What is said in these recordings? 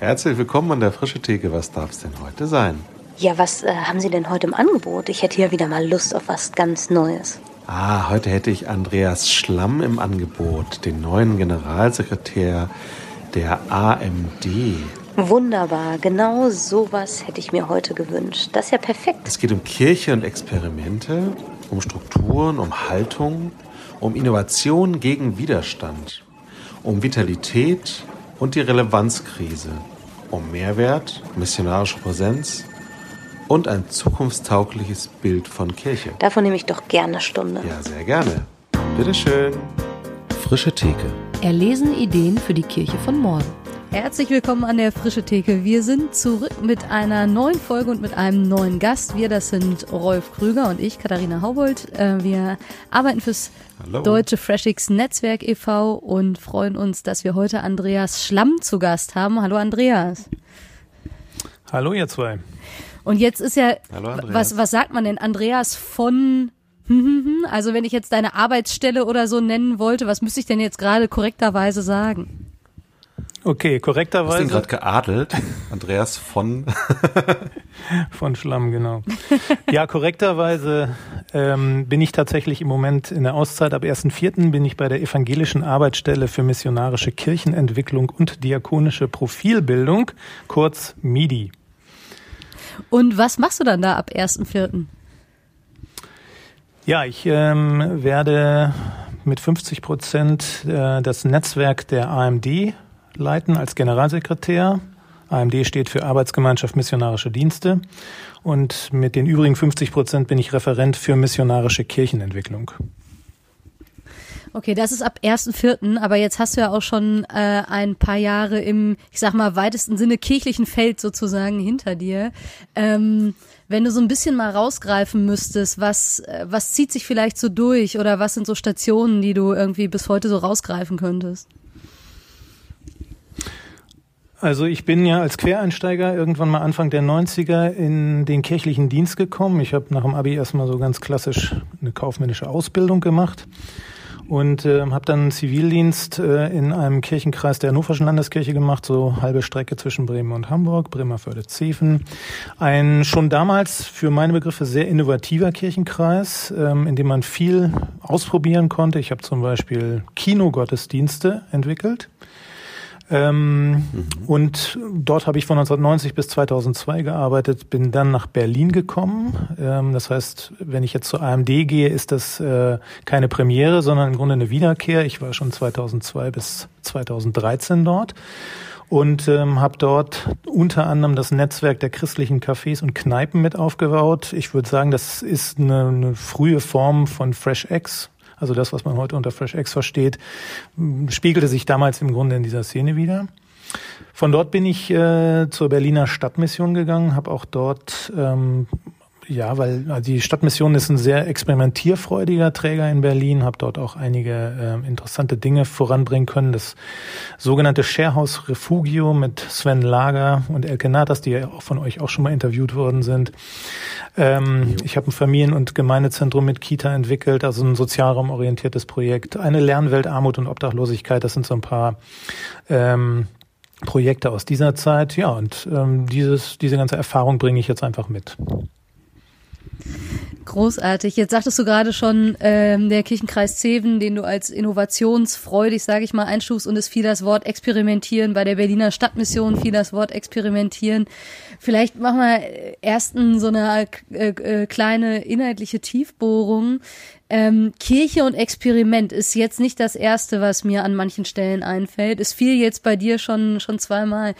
Herzlich willkommen an der Frische Theke. Was darf es denn heute sein? Ja, was äh, haben Sie denn heute im Angebot? Ich hätte hier wieder mal Lust auf was ganz Neues. Ah, heute hätte ich Andreas Schlamm im Angebot, den neuen Generalsekretär der AMD. Wunderbar, genau sowas hätte ich mir heute gewünscht. Das ist ja perfekt. Es geht um Kirche und Experimente, um Strukturen, um Haltung, um Innovation gegen Widerstand, um Vitalität und die Relevanzkrise, um Mehrwert, missionarische Präsenz und ein zukunftstaugliches Bild von Kirche. Davon nehme ich doch gerne eine Stunde. Ja, sehr gerne. Bitteschön. Frische Theke. Erlesen Ideen für die Kirche von morgen. Herzlich willkommen an der Frische Theke. Wir sind zurück mit einer neuen Folge und mit einem neuen Gast. Wir, das sind Rolf Krüger und ich, Katharina Haubold. Äh, wir arbeiten fürs Hallo. Deutsche Freshix Netzwerk e.V. und freuen uns, dass wir heute Andreas Schlamm zu Gast haben. Hallo Andreas. Hallo ihr zwei. Und jetzt ist ja, Hallo, was, was sagt man denn? Andreas von also wenn ich jetzt deine Arbeitsstelle oder so nennen wollte, was müsste ich denn jetzt gerade korrekterweise sagen? Okay, korrekterweise. Hast du gerade geadelt? Andreas von von Schlamm, genau. Ja, korrekterweise ähm, bin ich tatsächlich im Moment in der Auszeit. Ab 1.4. bin ich bei der Evangelischen Arbeitsstelle für missionarische Kirchenentwicklung und diakonische Profilbildung, kurz MIDI. Und was machst du dann da ab 1.4.? Ja, ich ähm, werde mit 50 Prozent äh, das Netzwerk der AMD leiten als Generalsekretär. AMD steht für Arbeitsgemeinschaft Missionarische Dienste. Und mit den übrigen 50 Prozent bin ich Referent für missionarische Kirchenentwicklung. Okay, das ist ab 1.4., aber jetzt hast du ja auch schon äh, ein paar Jahre im, ich sag mal, weitesten Sinne kirchlichen Feld sozusagen hinter dir. Ähm, wenn du so ein bisschen mal rausgreifen müsstest, was, äh, was zieht sich vielleicht so durch oder was sind so Stationen, die du irgendwie bis heute so rausgreifen könntest? Also ich bin ja als Quereinsteiger irgendwann mal Anfang der 90er in den kirchlichen Dienst gekommen. Ich habe nach dem Abi erstmal so ganz klassisch eine kaufmännische Ausbildung gemacht und äh, habe dann Zivildienst äh, in einem Kirchenkreis der Hannoverschen Landeskirche gemacht, so halbe Strecke zwischen Bremen und Hamburg, Bremerförde-Zeven. Ein schon damals für meine Begriffe sehr innovativer Kirchenkreis, ähm, in dem man viel ausprobieren konnte. Ich habe zum Beispiel Kinogottesdienste entwickelt ähm, mhm. Und dort habe ich von 1990 bis 2002 gearbeitet, bin dann nach Berlin gekommen. Ähm, das heißt, wenn ich jetzt zur AMD gehe, ist das äh, keine Premiere, sondern im Grunde eine Wiederkehr. Ich war schon 2002 bis 2013 dort und ähm, habe dort unter anderem das Netzwerk der christlichen Cafés und Kneipen mit aufgebaut. Ich würde sagen, das ist eine, eine frühe Form von FreshX, also das, was man heute unter FreshX versteht, spiegelte sich damals im Grunde in dieser Szene wieder. Von dort bin ich äh, zur Berliner Stadtmission gegangen, habe auch dort ähm, ja, weil die Stadtmission ist ein sehr experimentierfreudiger Träger in Berlin, habe dort auch einige äh, interessante Dinge voranbringen können. Das sogenannte Sharehouse Refugio mit Sven Lager und Elke Natas, die ja von euch auch schon mal interviewt worden sind. Ähm, ich habe ein Familien- und Gemeindezentrum mit Kita entwickelt, also ein sozialraumorientiertes Projekt. Eine Lernwelt Armut und Obdachlosigkeit, das sind so ein paar ähm, Projekte aus dieser Zeit. Ja, und ähm, dieses, diese ganze Erfahrung bringe ich jetzt einfach mit. Großartig. Jetzt sagtest du gerade schon, ähm, der Kirchenkreis Zeven, den du als innovationsfreudig, sage ich mal, einstufst und es fiel das Wort experimentieren. Bei der Berliner Stadtmission fiel das Wort experimentieren. Vielleicht machen wir erst so eine äh, äh, kleine inhaltliche Tiefbohrung. Ähm, Kirche und Experiment ist jetzt nicht das erste, was mir an manchen Stellen einfällt. Es fiel jetzt bei dir schon, schon zweimal.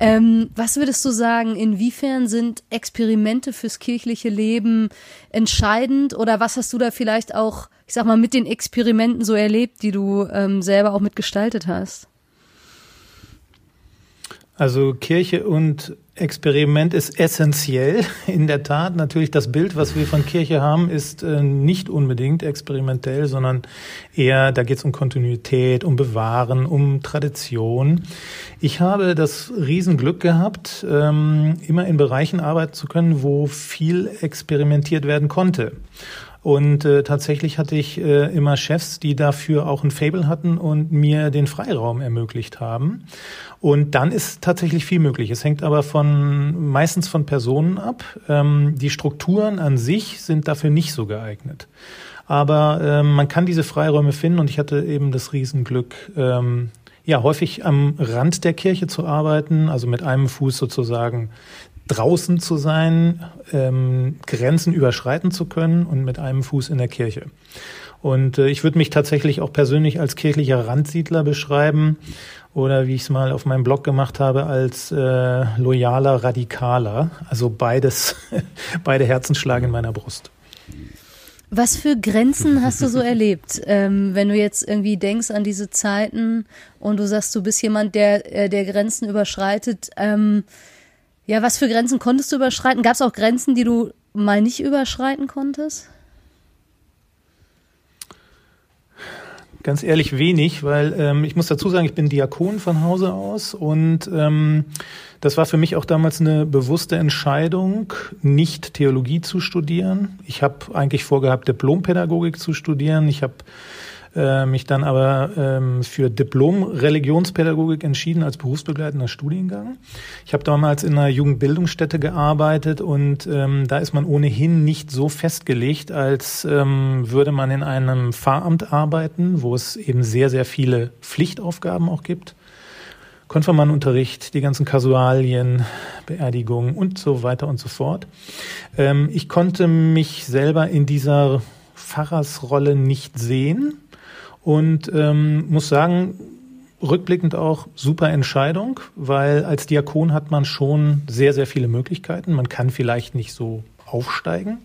Ähm, was würdest du sagen, inwiefern sind Experimente fürs kirchliche Leben entscheidend oder was hast du da vielleicht auch, ich sag mal, mit den Experimenten so erlebt, die du ähm, selber auch mitgestaltet hast? Also Kirche und Experiment ist essentiell. In der Tat, natürlich das Bild, was wir von Kirche haben, ist äh, nicht unbedingt experimentell, sondern eher, da geht es um Kontinuität, um Bewahren, um Tradition. Ich habe das Riesenglück gehabt, ähm, immer in Bereichen arbeiten zu können, wo viel experimentiert werden konnte. Und äh, tatsächlich hatte ich äh, immer Chefs, die dafür auch ein Fable hatten und mir den Freiraum ermöglicht haben. Und dann ist tatsächlich viel möglich. Es hängt aber von meistens von Personen ab. Ähm, die Strukturen an sich sind dafür nicht so geeignet. Aber ähm, man kann diese Freiräume finden und ich hatte eben das Riesenglück, ähm, ja, häufig am Rand der Kirche zu arbeiten, also mit einem Fuß sozusagen draußen zu sein, ähm, Grenzen überschreiten zu können und mit einem Fuß in der Kirche. Und äh, ich würde mich tatsächlich auch persönlich als kirchlicher Randsiedler beschreiben oder wie ich es mal auf meinem Blog gemacht habe, als äh, loyaler Radikaler. Also beides, beide Herzen schlagen in meiner Brust. Was für Grenzen hast du so erlebt, ähm, wenn du jetzt irgendwie denkst an diese Zeiten und du sagst, du bist jemand, der, äh, der Grenzen überschreitet? Ähm, ja, was für Grenzen konntest du überschreiten? Gab es auch Grenzen, die du mal nicht überschreiten konntest? Ganz ehrlich wenig, weil ähm, ich muss dazu sagen, ich bin Diakon von Hause aus und ähm, das war für mich auch damals eine bewusste Entscheidung, nicht Theologie zu studieren. Ich habe eigentlich vorgehabt, Diplompädagogik zu studieren. Ich habe äh, mich dann aber ähm, für Diplom-Religionspädagogik entschieden als berufsbegleitender Studiengang. Ich habe damals in einer Jugendbildungsstätte gearbeitet und ähm, da ist man ohnehin nicht so festgelegt, als ähm, würde man in einem Pfarramt arbeiten, wo es eben sehr, sehr viele Pflichtaufgaben auch gibt. Konfirmandenunterricht, die ganzen Kasualien, Beerdigungen und so weiter und so fort. Ähm, ich konnte mich selber in dieser Pfarrersrolle nicht sehen und ähm, muss sagen, rückblickend auch super Entscheidung, weil als Diakon hat man schon sehr, sehr viele Möglichkeiten. Man kann vielleicht nicht so aufsteigen.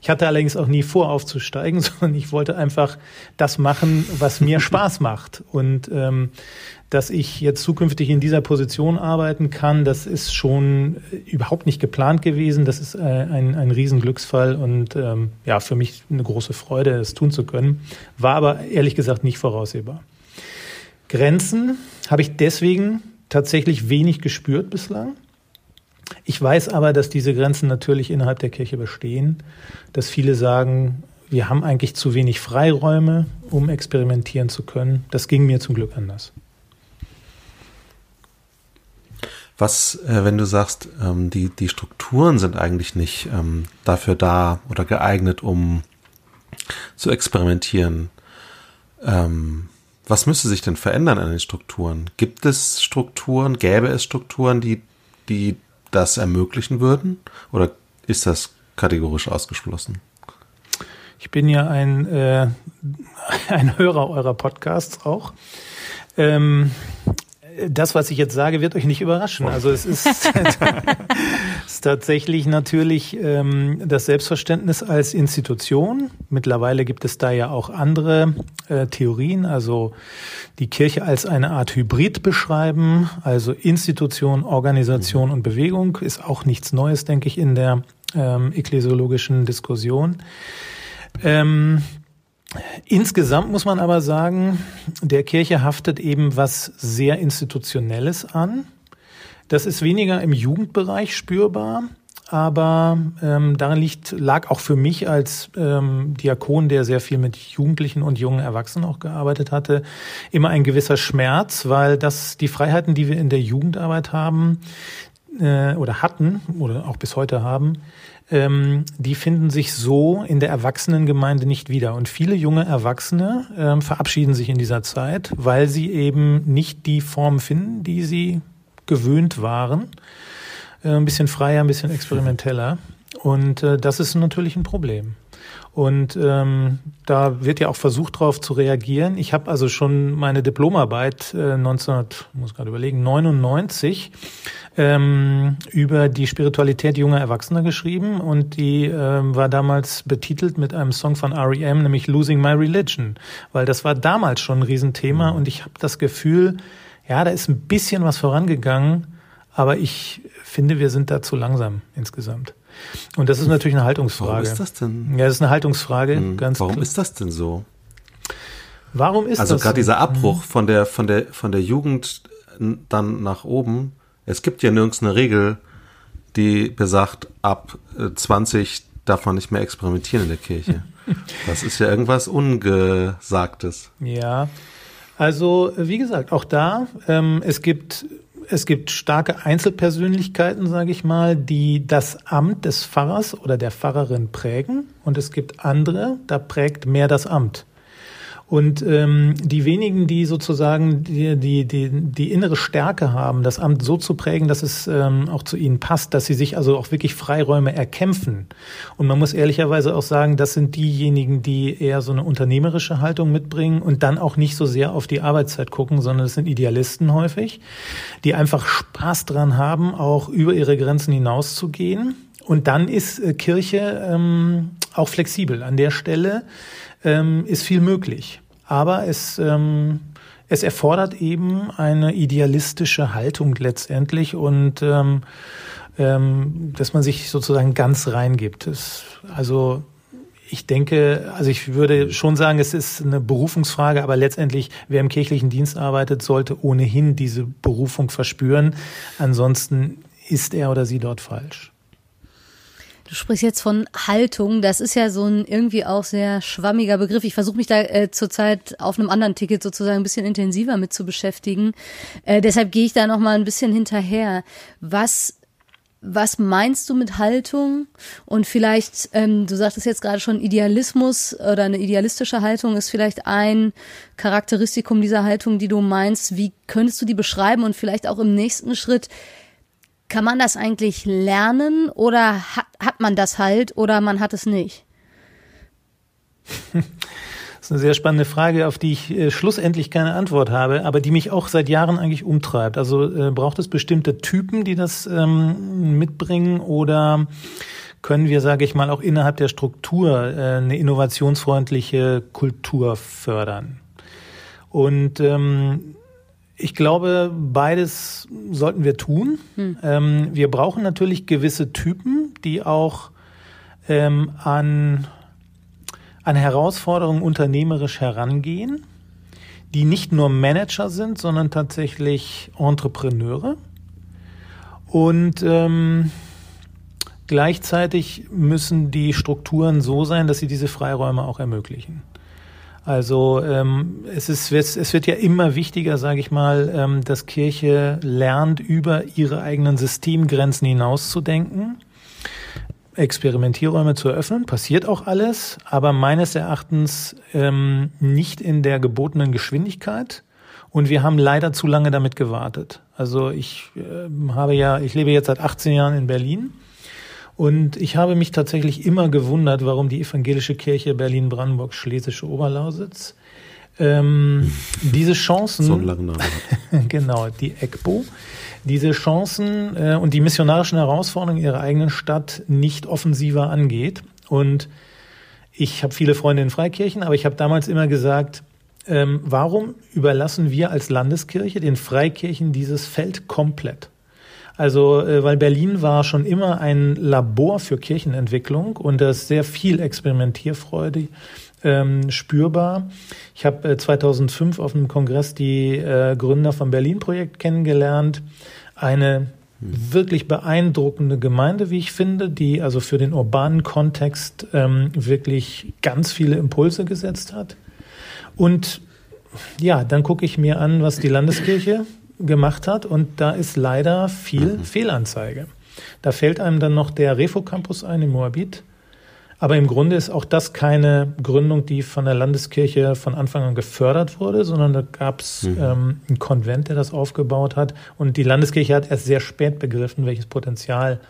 Ich hatte allerdings auch nie vor, aufzusteigen, sondern ich wollte einfach das machen, was mir Spaß macht. Und ähm, dass ich jetzt zukünftig in dieser Position arbeiten kann, das ist schon überhaupt nicht geplant gewesen. Das ist äh, ein, ein Riesenglücksfall und ähm, ja, für mich eine große Freude, das tun zu können. War aber ehrlich gesagt nicht voraussehbar. Grenzen habe ich deswegen tatsächlich wenig gespürt bislang. Ich weiß aber, dass diese Grenzen natürlich innerhalb der Kirche bestehen, dass viele sagen, wir haben eigentlich zu wenig Freiräume, um experimentieren zu können. Das ging mir zum Glück anders. Was, äh, wenn du sagst, ähm, die, die Strukturen sind eigentlich nicht ähm, dafür da oder geeignet, um zu experimentieren, ähm, was müsste sich denn verändern an den Strukturen? Gibt es Strukturen, gäbe es Strukturen, die, die das ermöglichen würden? Oder ist das kategorisch ausgeschlossen? Ich bin ja ein, äh, ein Hörer eurer Podcasts auch. Ähm, das, was ich jetzt sage, wird euch nicht überraschen. Also es ist, ist tatsächlich natürlich ähm, das Selbstverständnis als Institution. Mittlerweile gibt es da ja auch andere äh, Theorien, also die Kirche als eine Art Hybrid beschreiben, also Institution, Organisation und Bewegung ist auch nichts Neues, denke ich, in der ähm, ekklesiologischen Diskussion. Ähm, Insgesamt muss man aber sagen, der Kirche haftet eben was sehr Institutionelles an. Das ist weniger im Jugendbereich spürbar, aber ähm, darin liegt, lag auch für mich als ähm, Diakon, der sehr viel mit Jugendlichen und jungen Erwachsenen auch gearbeitet hatte, immer ein gewisser Schmerz, weil das die Freiheiten, die wir in der Jugendarbeit haben äh, oder hatten oder auch bis heute haben, ähm, die finden sich so in der Erwachsenengemeinde nicht wieder. Und viele junge Erwachsene ähm, verabschieden sich in dieser Zeit, weil sie eben nicht die Form finden, die sie gewöhnt waren. Äh, ein bisschen freier, ein bisschen experimenteller. Und äh, das ist natürlich ein Problem. Und ähm, da wird ja auch versucht, darauf zu reagieren. Ich habe also schon meine Diplomarbeit äh, 19, muss gerade überlegen, 99 ähm, über die Spiritualität junger Erwachsener geschrieben und die ähm, war damals betitelt mit einem Song von R.E.M., nämlich Losing My Religion, weil das war damals schon ein Riesenthema und ich habe das Gefühl, ja, da ist ein bisschen was vorangegangen, aber ich finde, wir sind da zu langsam insgesamt. Und das ist natürlich eine Haltungsfrage. Warum ist das denn? Ja, das ist eine Haltungsfrage. Hm. Ganz Warum klar. ist das denn so? Warum ist also das? Also gerade dieser Abbruch von der von der von der Jugend dann nach oben es gibt ja nirgends eine Regel, die besagt, ab 20 darf man nicht mehr experimentieren in der Kirche. Das ist ja irgendwas Ungesagtes. Ja, also wie gesagt, auch da, ähm, es gibt es gibt starke Einzelpersönlichkeiten, sage ich mal, die das Amt des Pfarrers oder der Pfarrerin prägen und es gibt andere, da prägt mehr das Amt. Und ähm, die wenigen, die sozusagen die, die, die, die innere Stärke haben, das Amt so zu prägen, dass es ähm, auch zu ihnen passt, dass sie sich also auch wirklich Freiräume erkämpfen. Und man muss ehrlicherweise auch sagen, das sind diejenigen, die eher so eine unternehmerische Haltung mitbringen und dann auch nicht so sehr auf die Arbeitszeit gucken, sondern es sind Idealisten häufig, die einfach Spaß dran haben, auch über ihre Grenzen hinauszugehen. Und dann ist äh, Kirche ähm, auch flexibel. An der Stelle ähm, ist viel möglich. Aber es, ähm, es erfordert eben eine idealistische Haltung letztendlich und ähm, ähm, dass man sich sozusagen ganz reingibt. Es, also ich denke, also ich würde schon sagen, es ist eine Berufungsfrage, aber letztendlich, wer im kirchlichen Dienst arbeitet, sollte ohnehin diese Berufung verspüren. Ansonsten ist er oder sie dort falsch. Du sprichst jetzt von Haltung. Das ist ja so ein irgendwie auch sehr schwammiger Begriff. Ich versuche mich da äh, zurzeit auf einem anderen Ticket sozusagen ein bisschen intensiver mit zu beschäftigen. Äh, deshalb gehe ich da noch mal ein bisschen hinterher. Was was meinst du mit Haltung? Und vielleicht, ähm, du sagtest jetzt gerade schon, Idealismus oder eine idealistische Haltung ist vielleicht ein Charakteristikum dieser Haltung, die du meinst. Wie könntest du die beschreiben und vielleicht auch im nächsten Schritt kann man das eigentlich lernen oder hat, hat man das halt oder man hat es nicht? Das ist eine sehr spannende Frage, auf die ich äh, schlussendlich keine Antwort habe, aber die mich auch seit Jahren eigentlich umtreibt. Also äh, braucht es bestimmte Typen, die das ähm, mitbringen oder können wir, sage ich mal, auch innerhalb der Struktur äh, eine innovationsfreundliche Kultur fördern? Und ähm, ich glaube, beides sollten wir tun. Hm. Ähm, wir brauchen natürlich gewisse Typen, die auch ähm, an, an Herausforderungen unternehmerisch herangehen, die nicht nur Manager sind, sondern tatsächlich Entrepreneure. Und ähm, gleichzeitig müssen die Strukturen so sein, dass sie diese Freiräume auch ermöglichen. Also ähm, es, ist, es wird ja immer wichtiger, sage ich mal, ähm, dass Kirche lernt, über ihre eigenen Systemgrenzen hinauszudenken, Experimentierräume zu eröffnen. Passiert auch alles, aber meines Erachtens ähm, nicht in der gebotenen Geschwindigkeit. Und wir haben leider zu lange damit gewartet. Also ich äh, habe ja, ich lebe jetzt seit 18 Jahren in Berlin und ich habe mich tatsächlich immer gewundert, warum die evangelische Kirche Berlin-Brandenburg Schlesische Oberlausitz ähm, diese Chancen, so einen langen Namen hat. genau, die EGBO, diese Chancen äh, und die missionarischen Herausforderungen ihrer eigenen Stadt nicht offensiver angeht. Und ich habe viele Freunde in Freikirchen, aber ich habe damals immer gesagt, ähm, warum überlassen wir als Landeskirche den Freikirchen dieses Feld komplett? Also, äh, weil Berlin war schon immer ein Labor für Kirchenentwicklung und da ist sehr viel Experimentierfreude ähm, spürbar. Ich habe äh, 2005 auf einem Kongress die äh, Gründer vom Berlin-Projekt kennengelernt. Eine wirklich beeindruckende Gemeinde, wie ich finde, die also für den urbanen Kontext ähm, wirklich ganz viele Impulse gesetzt hat. Und ja, dann gucke ich mir an, was die Landeskirche gemacht hat und da ist leider viel mhm. Fehlanzeige. Da fällt einem dann noch der Refo Campus ein in Moabit. Aber im Grunde ist auch das keine Gründung, die von der Landeskirche von Anfang an gefördert wurde, sondern da gab es mhm. ähm, einen Konvent, der das aufgebaut hat. Und die Landeskirche hat erst sehr spät begriffen, welches Potenzial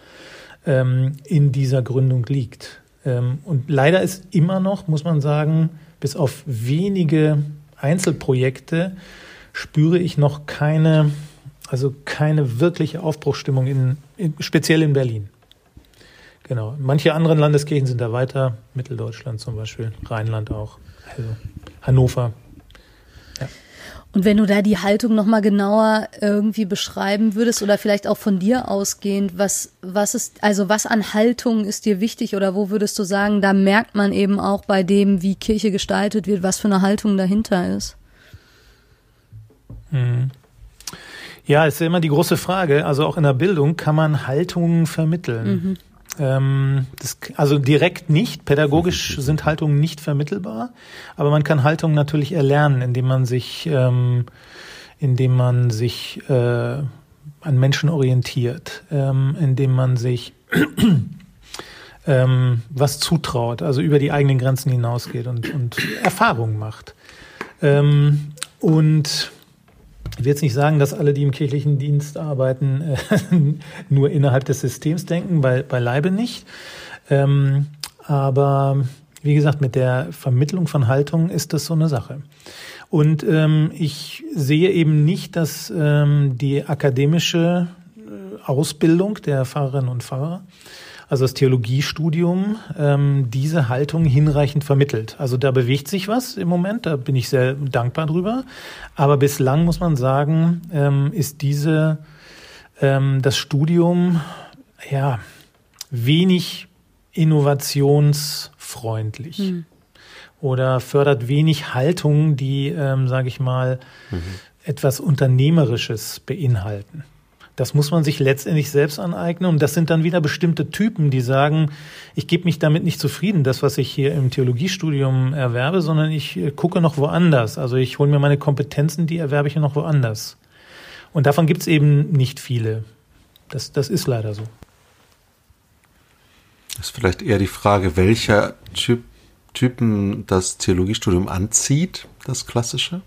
ähm, in dieser Gründung liegt. Ähm, und leider ist immer noch, muss man sagen, bis auf wenige Einzelprojekte spüre ich noch keine, also keine wirkliche Aufbruchstimmung in, in speziell in Berlin. Genau. Manche anderen Landeskirchen sind da weiter, Mitteldeutschland zum Beispiel, Rheinland auch, also Hannover. Ja. Und wenn du da die Haltung nochmal genauer irgendwie beschreiben würdest oder vielleicht auch von dir ausgehend, was, was ist, also was an Haltung ist dir wichtig oder wo würdest du sagen, da merkt man eben auch bei dem, wie Kirche gestaltet wird, was für eine Haltung dahinter ist? Mhm. Ja, ist ja immer die große Frage. Also auch in der Bildung kann man Haltungen vermitteln. Mhm. Ähm, das, also direkt nicht. Pädagogisch sind Haltungen nicht vermittelbar, aber man kann Haltungen natürlich erlernen, indem man sich, ähm, indem man sich äh, an Menschen orientiert, ähm, indem man sich ähm, was zutraut, also über die eigenen Grenzen hinausgeht und, und Erfahrungen macht. Ähm, und ich will jetzt nicht sagen, dass alle, die im kirchlichen Dienst arbeiten, äh, nur innerhalb des Systems denken, bei, beileibe nicht. Ähm, aber wie gesagt, mit der Vermittlung von Haltung ist das so eine Sache. Und ähm, ich sehe eben nicht, dass ähm, die akademische äh, Ausbildung der Pfarrerinnen und Pfarrer also das Theologiestudium, ähm, diese Haltung hinreichend vermittelt. Also da bewegt sich was im Moment, da bin ich sehr dankbar drüber. Aber bislang muss man sagen, ähm, ist diese ähm, das Studium ja wenig innovationsfreundlich. Hm. Oder fördert wenig Haltungen, die, ähm, sage ich mal, mhm. etwas Unternehmerisches beinhalten. Das muss man sich letztendlich selbst aneignen. Und das sind dann wieder bestimmte Typen, die sagen, ich gebe mich damit nicht zufrieden, das, was ich hier im Theologiestudium erwerbe, sondern ich äh, gucke noch woanders. Also ich hole mir meine Kompetenzen, die erwerbe ich noch woanders. Und davon gibt es eben nicht viele. Das, das ist leider so. Das ist vielleicht eher die Frage, welcher Typ, Typen das Theologiestudium anzieht, das klassische.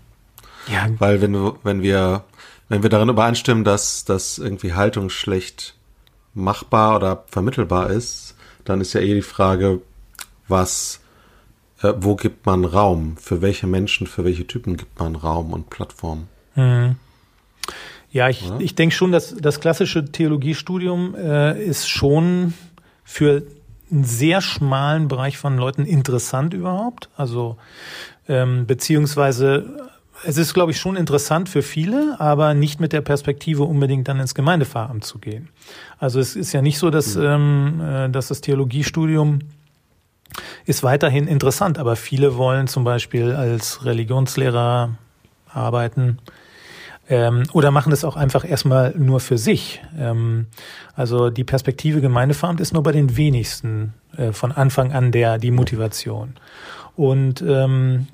Ja. Weil wenn, wenn wir wenn wir darin übereinstimmen, dass, dass irgendwie Haltung schlecht machbar oder vermittelbar ist, dann ist ja eh die Frage, was, äh, wo gibt man Raum? Für welche Menschen, für welche Typen gibt man Raum und Plattform? Mhm. Ja, ich, ich denke schon, dass das klassische Theologiestudium äh, ist schon für einen sehr schmalen Bereich von Leuten interessant überhaupt. Also ähm, beziehungsweise es ist, glaube ich, schon interessant für viele, aber nicht mit der Perspektive unbedingt dann ins Gemeindepfarramt zu gehen. Also es ist ja nicht so, dass, mhm. ähm, äh, dass das Theologiestudium ist weiterhin interessant, aber viele wollen zum Beispiel als Religionslehrer arbeiten ähm, oder machen es auch einfach erstmal nur für sich. Ähm, also die Perspektive Gemeindepfarramt ist nur bei den wenigsten äh, von Anfang an der die Motivation. Und ähm,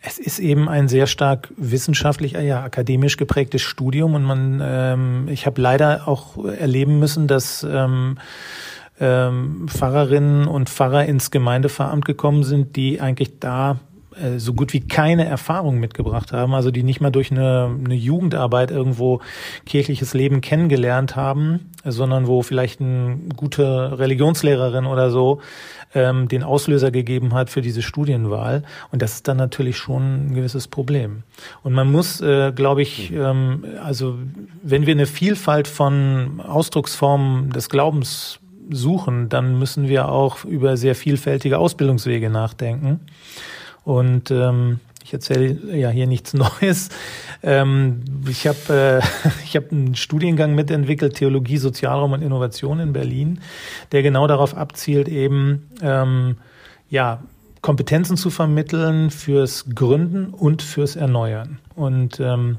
es ist eben ein sehr stark wissenschaftlich, ja, akademisch geprägtes Studium und man, ähm, ich habe leider auch erleben müssen, dass ähm, ähm, Pfarrerinnen und Pfarrer ins Gemeindeveramt gekommen sind, die eigentlich da so gut wie keine Erfahrung mitgebracht haben, also die nicht mal durch eine, eine Jugendarbeit irgendwo kirchliches Leben kennengelernt haben, sondern wo vielleicht eine gute Religionslehrerin oder so ähm, den Auslöser gegeben hat für diese Studienwahl. Und das ist dann natürlich schon ein gewisses Problem. Und man muss, äh, glaube ich, ähm, also wenn wir eine Vielfalt von Ausdrucksformen des Glaubens suchen, dann müssen wir auch über sehr vielfältige Ausbildungswege nachdenken. Und ähm, ich erzähle ja hier nichts Neues. Ähm, ich habe äh, ich hab einen Studiengang mitentwickelt, Theologie, Sozialraum und Innovation in Berlin, der genau darauf abzielt, eben ähm, ja Kompetenzen zu vermitteln fürs Gründen und fürs Erneuern. Und ähm,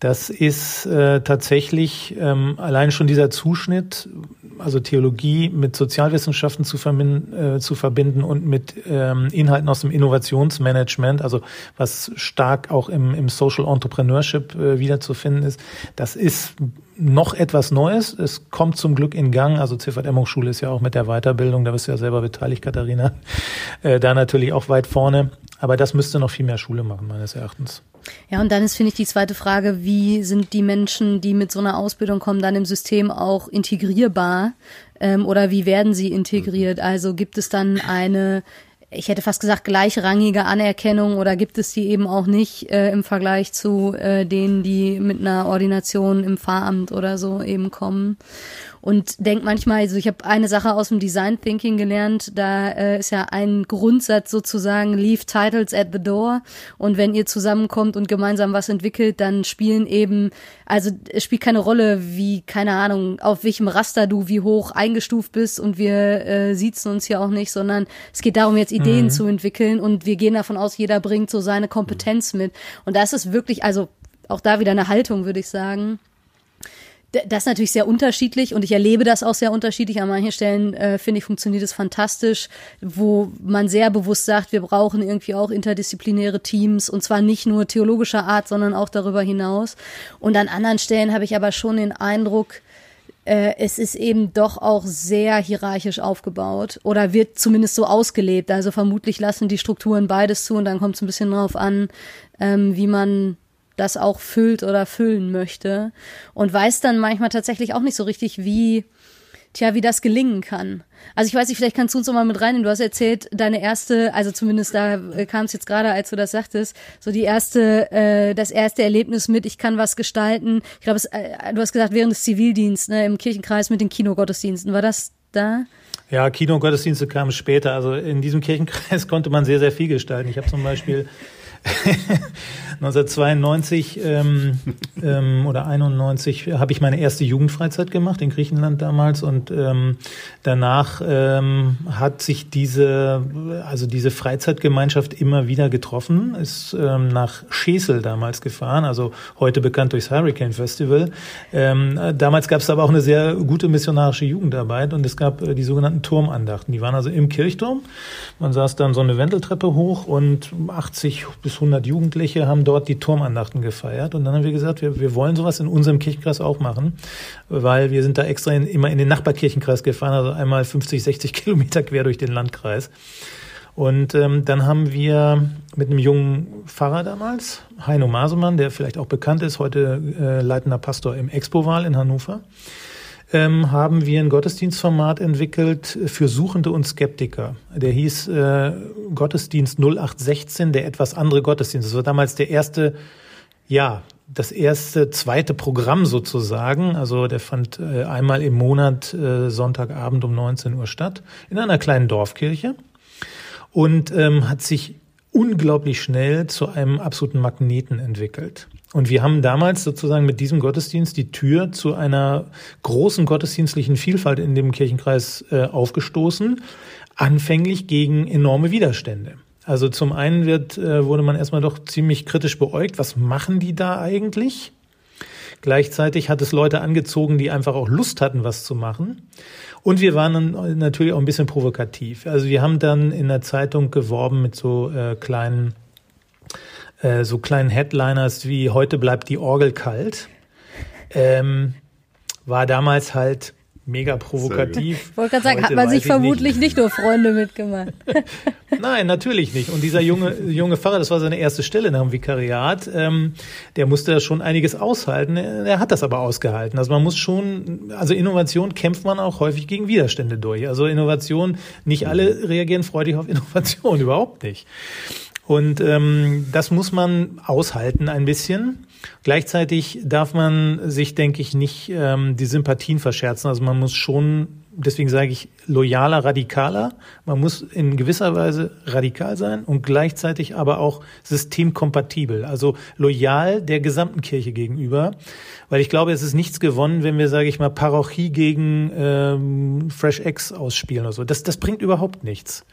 das ist äh, tatsächlich ähm, allein schon dieser Zuschnitt, also Theologie mit Sozialwissenschaften zu, äh, zu verbinden und mit ähm, Inhalten aus dem Innovationsmanagement, also was stark auch im, im Social Entrepreneurship äh, wiederzufinden ist, das ist noch etwas Neues. Es kommt zum Glück in Gang. Also CVM Hochschule ist ja auch mit der Weiterbildung, da bist du ja selber beteiligt, Katharina, äh, da natürlich auch weit vorne. Aber das müsste noch viel mehr Schule machen, meines Erachtens. Ja, und dann ist, finde ich, die zweite Frage, wie sind die Menschen, die mit so einer Ausbildung kommen, dann im System auch integrierbar? Ähm, oder wie werden sie integriert? Also gibt es dann eine, ich hätte fast gesagt, gleichrangige Anerkennung oder gibt es die eben auch nicht äh, im Vergleich zu äh, denen, die mit einer Ordination im Pfarramt oder so eben kommen? und denke manchmal, also ich habe eine Sache aus dem Design Thinking gelernt, da äh, ist ja ein Grundsatz sozusagen, leave titles at the door und wenn ihr zusammenkommt und gemeinsam was entwickelt, dann spielen eben, also es spielt keine Rolle, wie, keine Ahnung, auf welchem Raster du wie hoch eingestuft bist und wir äh, siezen uns ja auch nicht, sondern es geht darum, jetzt Ideen mhm. zu entwickeln und wir gehen davon aus, jeder bringt so seine Kompetenz mit und da ist es wirklich, also auch da wieder eine Haltung, würde ich sagen das ist natürlich sehr unterschiedlich und ich erlebe das auch sehr unterschiedlich. An manchen Stellen äh, finde ich funktioniert es fantastisch, wo man sehr bewusst sagt, wir brauchen irgendwie auch interdisziplinäre Teams und zwar nicht nur theologischer Art, sondern auch darüber hinaus. Und an anderen Stellen habe ich aber schon den Eindruck, äh, es ist eben doch auch sehr hierarchisch aufgebaut oder wird zumindest so ausgelebt. Also vermutlich lassen die Strukturen beides zu und dann kommt es ein bisschen drauf an, ähm, wie man das auch füllt oder füllen möchte und weiß dann manchmal tatsächlich auch nicht so richtig, wie, tja, wie das gelingen kann. Also ich weiß nicht, vielleicht kannst du uns noch mal mit reinnehmen. Du hast erzählt, deine erste, also zumindest da äh, kam es jetzt gerade, als du das sagtest, so die erste, äh, das erste Erlebnis mit, ich kann was gestalten. Ich glaube, äh, du hast gesagt, während des Zivildienstes, ne, im Kirchenkreis mit den Kinogottesdiensten. War das da? Ja, Kinogottesdienste kamen später. Also in diesem Kirchenkreis konnte man sehr, sehr viel gestalten. Ich habe zum Beispiel 1992 ähm, ähm, oder 91 habe ich meine erste Jugendfreizeit gemacht in Griechenland damals und ähm, danach ähm, hat sich diese also diese Freizeitgemeinschaft immer wieder getroffen, ist ähm, nach Schesel damals gefahren, also heute bekannt durchs Hurricane Festival. Ähm, damals gab es aber auch eine sehr gute missionarische Jugendarbeit und es gab äh, die sogenannten Turmandachten. Die waren also im Kirchturm. Man saß dann so eine Wendeltreppe hoch und 80 bis 100 Jugendliche haben dort die Turmandachten gefeiert. Und dann haben wir gesagt, wir, wir wollen sowas in unserem Kirchenkreis auch machen, weil wir sind da extra in, immer in den Nachbarkirchenkreis gefahren, also einmal 50, 60 Kilometer quer durch den Landkreis. Und ähm, dann haben wir mit einem jungen Pfarrer damals, Heino Masemann, der vielleicht auch bekannt ist, heute äh, leitender Pastor im Expo-Wahl in Hannover, ähm, haben wir ein Gottesdienstformat entwickelt für Suchende und Skeptiker. Der hieß äh, Gottesdienst 0816, der etwas andere Gottesdienst. Das war damals der erste, ja, das erste, zweite Programm sozusagen. Also der fand äh, einmal im Monat äh, Sonntagabend um 19 Uhr statt in einer kleinen Dorfkirche und ähm, hat sich unglaublich schnell zu einem absoluten Magneten entwickelt. Und wir haben damals sozusagen mit diesem Gottesdienst die Tür zu einer großen gottesdienstlichen Vielfalt in dem Kirchenkreis äh, aufgestoßen, anfänglich gegen enorme Widerstände. Also zum einen wird, äh, wurde man erstmal doch ziemlich kritisch beäugt, was machen die da eigentlich? Gleichzeitig hat es Leute angezogen, die einfach auch Lust hatten, was zu machen. Und wir waren dann natürlich auch ein bisschen provokativ. Also wir haben dann in der Zeitung geworben mit so äh, kleinen äh, so kleinen Headliners wie Heute bleibt die Orgel kalt. Ähm, war damals halt mega provokativ. Ich wollte gerade sagen, Heute hat man sich vermutlich nicht. nicht. nur Freunde mitgemacht. Nein, natürlich nicht. Und dieser junge, junge Pfarrer, das war seine erste Stelle nach dem Vikariat, ähm, der musste da schon einiges aushalten. Er hat das aber ausgehalten. Also man muss schon, also Innovation kämpft man auch häufig gegen Widerstände durch. Also Innovation, nicht alle reagieren freudig auf Innovation, überhaupt nicht. Und ähm, das muss man aushalten ein bisschen. Gleichzeitig darf man sich, denke ich, nicht ähm, die Sympathien verscherzen. Also man muss schon, deswegen sage ich, loyaler, radikaler. Man muss in gewisser Weise radikal sein und gleichzeitig aber auch systemkompatibel. Also loyal der gesamten Kirche gegenüber. Weil ich glaube, es ist nichts gewonnen, wenn wir, sage ich mal, Parochie gegen ähm, Fresh Eggs ausspielen oder so. Das, das bringt überhaupt nichts.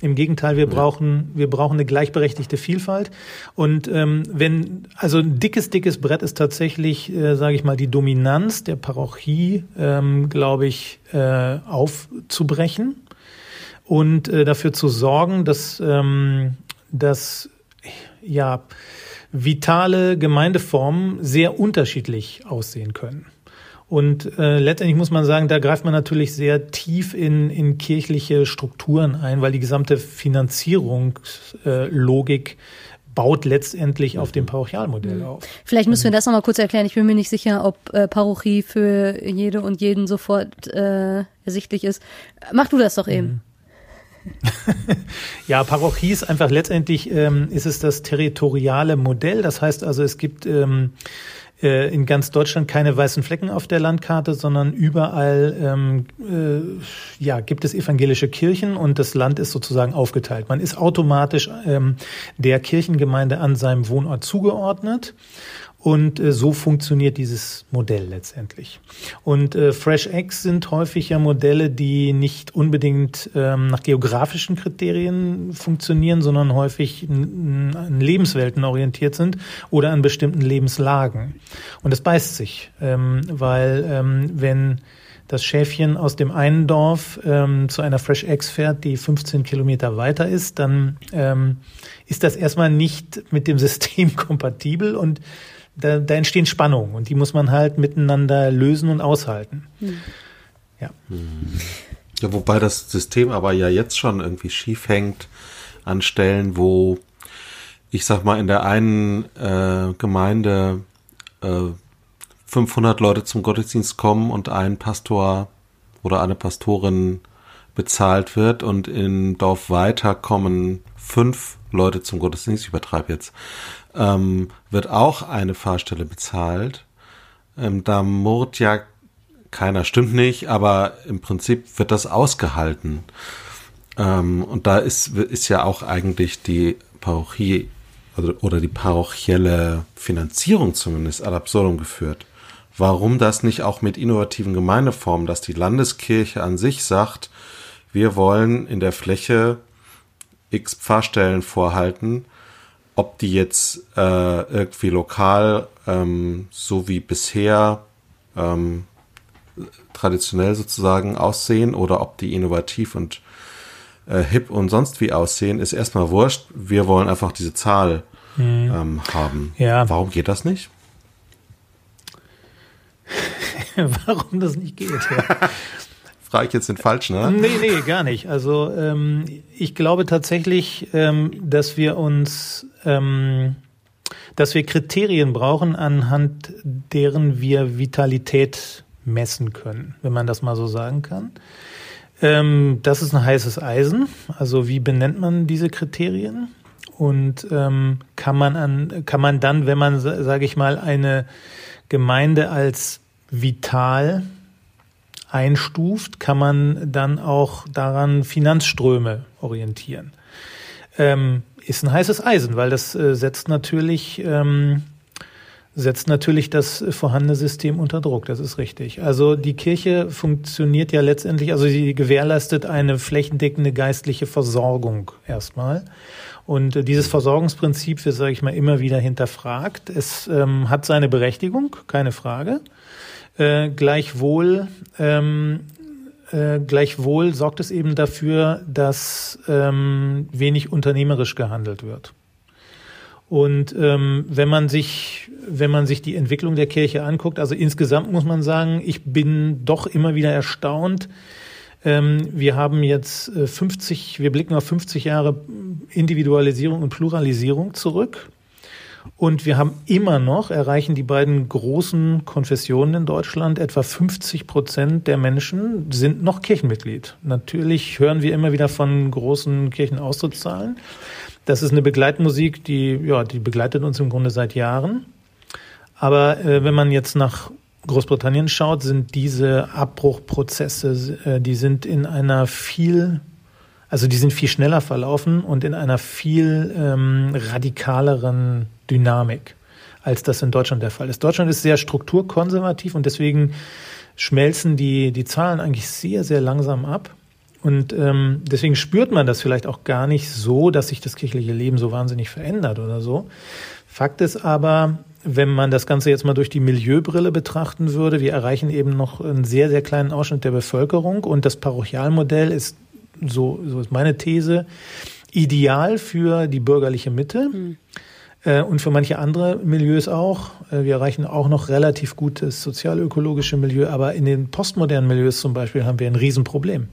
Im Gegenteil, wir brauchen, wir brauchen eine gleichberechtigte Vielfalt. Und ähm, wenn, also ein dickes, dickes Brett ist tatsächlich, äh, sage ich mal, die Dominanz der Parochie, ähm, glaube ich, äh, aufzubrechen und äh, dafür zu sorgen, dass, ähm, dass ja vitale Gemeindeformen sehr unterschiedlich aussehen können. Und äh, letztendlich muss man sagen, da greift man natürlich sehr tief in, in kirchliche Strukturen ein, weil die gesamte Finanzierungslogik äh, baut letztendlich auf dem mhm. Parochialmodell auf. Vielleicht müssen wir das nochmal kurz erklären. Ich bin mir nicht sicher, ob äh, Parochie für jede und jeden sofort äh, ersichtlich ist. Mach du das doch eben. Mhm. ja, Parochie ist einfach letztendlich ähm, ist es das territoriale Modell. Das heißt also, es gibt ähm, äh, in ganz Deutschland keine weißen Flecken auf der Landkarte, sondern überall ähm, äh, ja, gibt es evangelische Kirchen und das Land ist sozusagen aufgeteilt. Man ist automatisch ähm, der Kirchengemeinde an seinem Wohnort zugeordnet. Und äh, so funktioniert dieses Modell letztendlich. Und äh, Fresh Eggs sind häufig ja Modelle, die nicht unbedingt ähm, nach geografischen Kriterien funktionieren, sondern häufig an Lebenswelten orientiert sind oder an bestimmten Lebenslagen. Und das beißt sich, ähm, weil ähm, wenn das Schäfchen aus dem einen Dorf ähm, zu einer Fresh Eggs fährt, die 15 Kilometer weiter ist, dann ähm, ist das erstmal nicht mit dem System kompatibel und da, da entstehen Spannungen und die muss man halt miteinander lösen und aushalten. Hm. Ja. ja. Wobei das System aber ja jetzt schon irgendwie schief hängt an Stellen, wo ich sag mal in der einen äh, Gemeinde äh, 500 Leute zum Gottesdienst kommen und ein Pastor oder eine Pastorin bezahlt wird und im Dorf weiter kommen fünf Leute zum Gottesdienst, ich übertreibe jetzt, ähm, wird auch eine Fahrstelle bezahlt. Ähm, da murrt ja keiner, stimmt nicht, aber im Prinzip wird das ausgehalten. Ähm, und da ist, ist ja auch eigentlich die Parochie also, oder die parochielle Finanzierung zumindest ad absurdum geführt. Warum das nicht auch mit innovativen Gemeindeformen, dass die Landeskirche an sich sagt, wir wollen in der Fläche x Pfarrstellen vorhalten ob die jetzt äh, irgendwie lokal ähm, so wie bisher ähm, traditionell sozusagen aussehen oder ob die innovativ und äh, hip und sonst wie aussehen, ist erstmal wurscht. Wir wollen einfach diese Zahl mhm. ähm, haben. Ja. Warum geht das nicht? Warum das nicht geht, ja. Ich jetzt den falschen, ne? Nee, nee, gar nicht. Also ähm, ich glaube tatsächlich, ähm, dass wir uns, ähm, dass wir Kriterien brauchen, anhand deren wir Vitalität messen können, wenn man das mal so sagen kann. Ähm, das ist ein heißes Eisen. Also wie benennt man diese Kriterien? Und ähm, kann man an, kann man dann, wenn man, sage ich mal, eine Gemeinde als vital einstuft, kann man dann auch daran Finanzströme orientieren. Ähm, ist ein heißes Eisen, weil das äh, setzt natürlich ähm, setzt natürlich das vorhandene System unter Druck. Das ist richtig. Also die Kirche funktioniert ja letztendlich, also sie gewährleistet eine flächendeckende geistliche Versorgung erstmal. Und äh, dieses Versorgungsprinzip wird, sage ich mal, immer wieder hinterfragt. Es ähm, hat seine Berechtigung, keine Frage. Äh, gleichwohl, ähm, äh, gleichwohl sorgt es eben dafür, dass ähm, wenig unternehmerisch gehandelt wird. Und ähm, wenn man sich, wenn man sich die Entwicklung der Kirche anguckt, also insgesamt muss man sagen, ich bin doch immer wieder erstaunt. Ähm, wir haben jetzt 50, äh, wir blicken auf 50 Jahre Individualisierung und Pluralisierung zurück. Und wir haben immer noch, erreichen die beiden großen Konfessionen in Deutschland, etwa 50 Prozent der Menschen sind noch Kirchenmitglied. Natürlich hören wir immer wieder von großen Kirchenaustrittszahlen. Das ist eine Begleitmusik, die, ja, die begleitet uns im Grunde seit Jahren. Aber äh, wenn man jetzt nach Großbritannien schaut, sind diese Abbruchprozesse, äh, die sind in einer viel also die sind viel schneller verlaufen und in einer viel ähm, radikaleren Dynamik, als das in Deutschland der Fall ist. Deutschland ist sehr strukturkonservativ und deswegen schmelzen die, die Zahlen eigentlich sehr, sehr langsam ab. Und ähm, deswegen spürt man das vielleicht auch gar nicht so, dass sich das kirchliche Leben so wahnsinnig verändert oder so. Fakt ist aber, wenn man das Ganze jetzt mal durch die Milieubrille betrachten würde, wir erreichen eben noch einen sehr, sehr kleinen Ausschnitt der Bevölkerung und das Parochialmodell ist so, so ist meine These, ideal für die bürgerliche Mitte. Mhm. Und für manche andere Milieus auch. Äh, wir erreichen auch noch relativ gutes sozialökologische Milieu, aber in den postmodernen Milieus zum Beispiel haben wir ein Riesenproblem.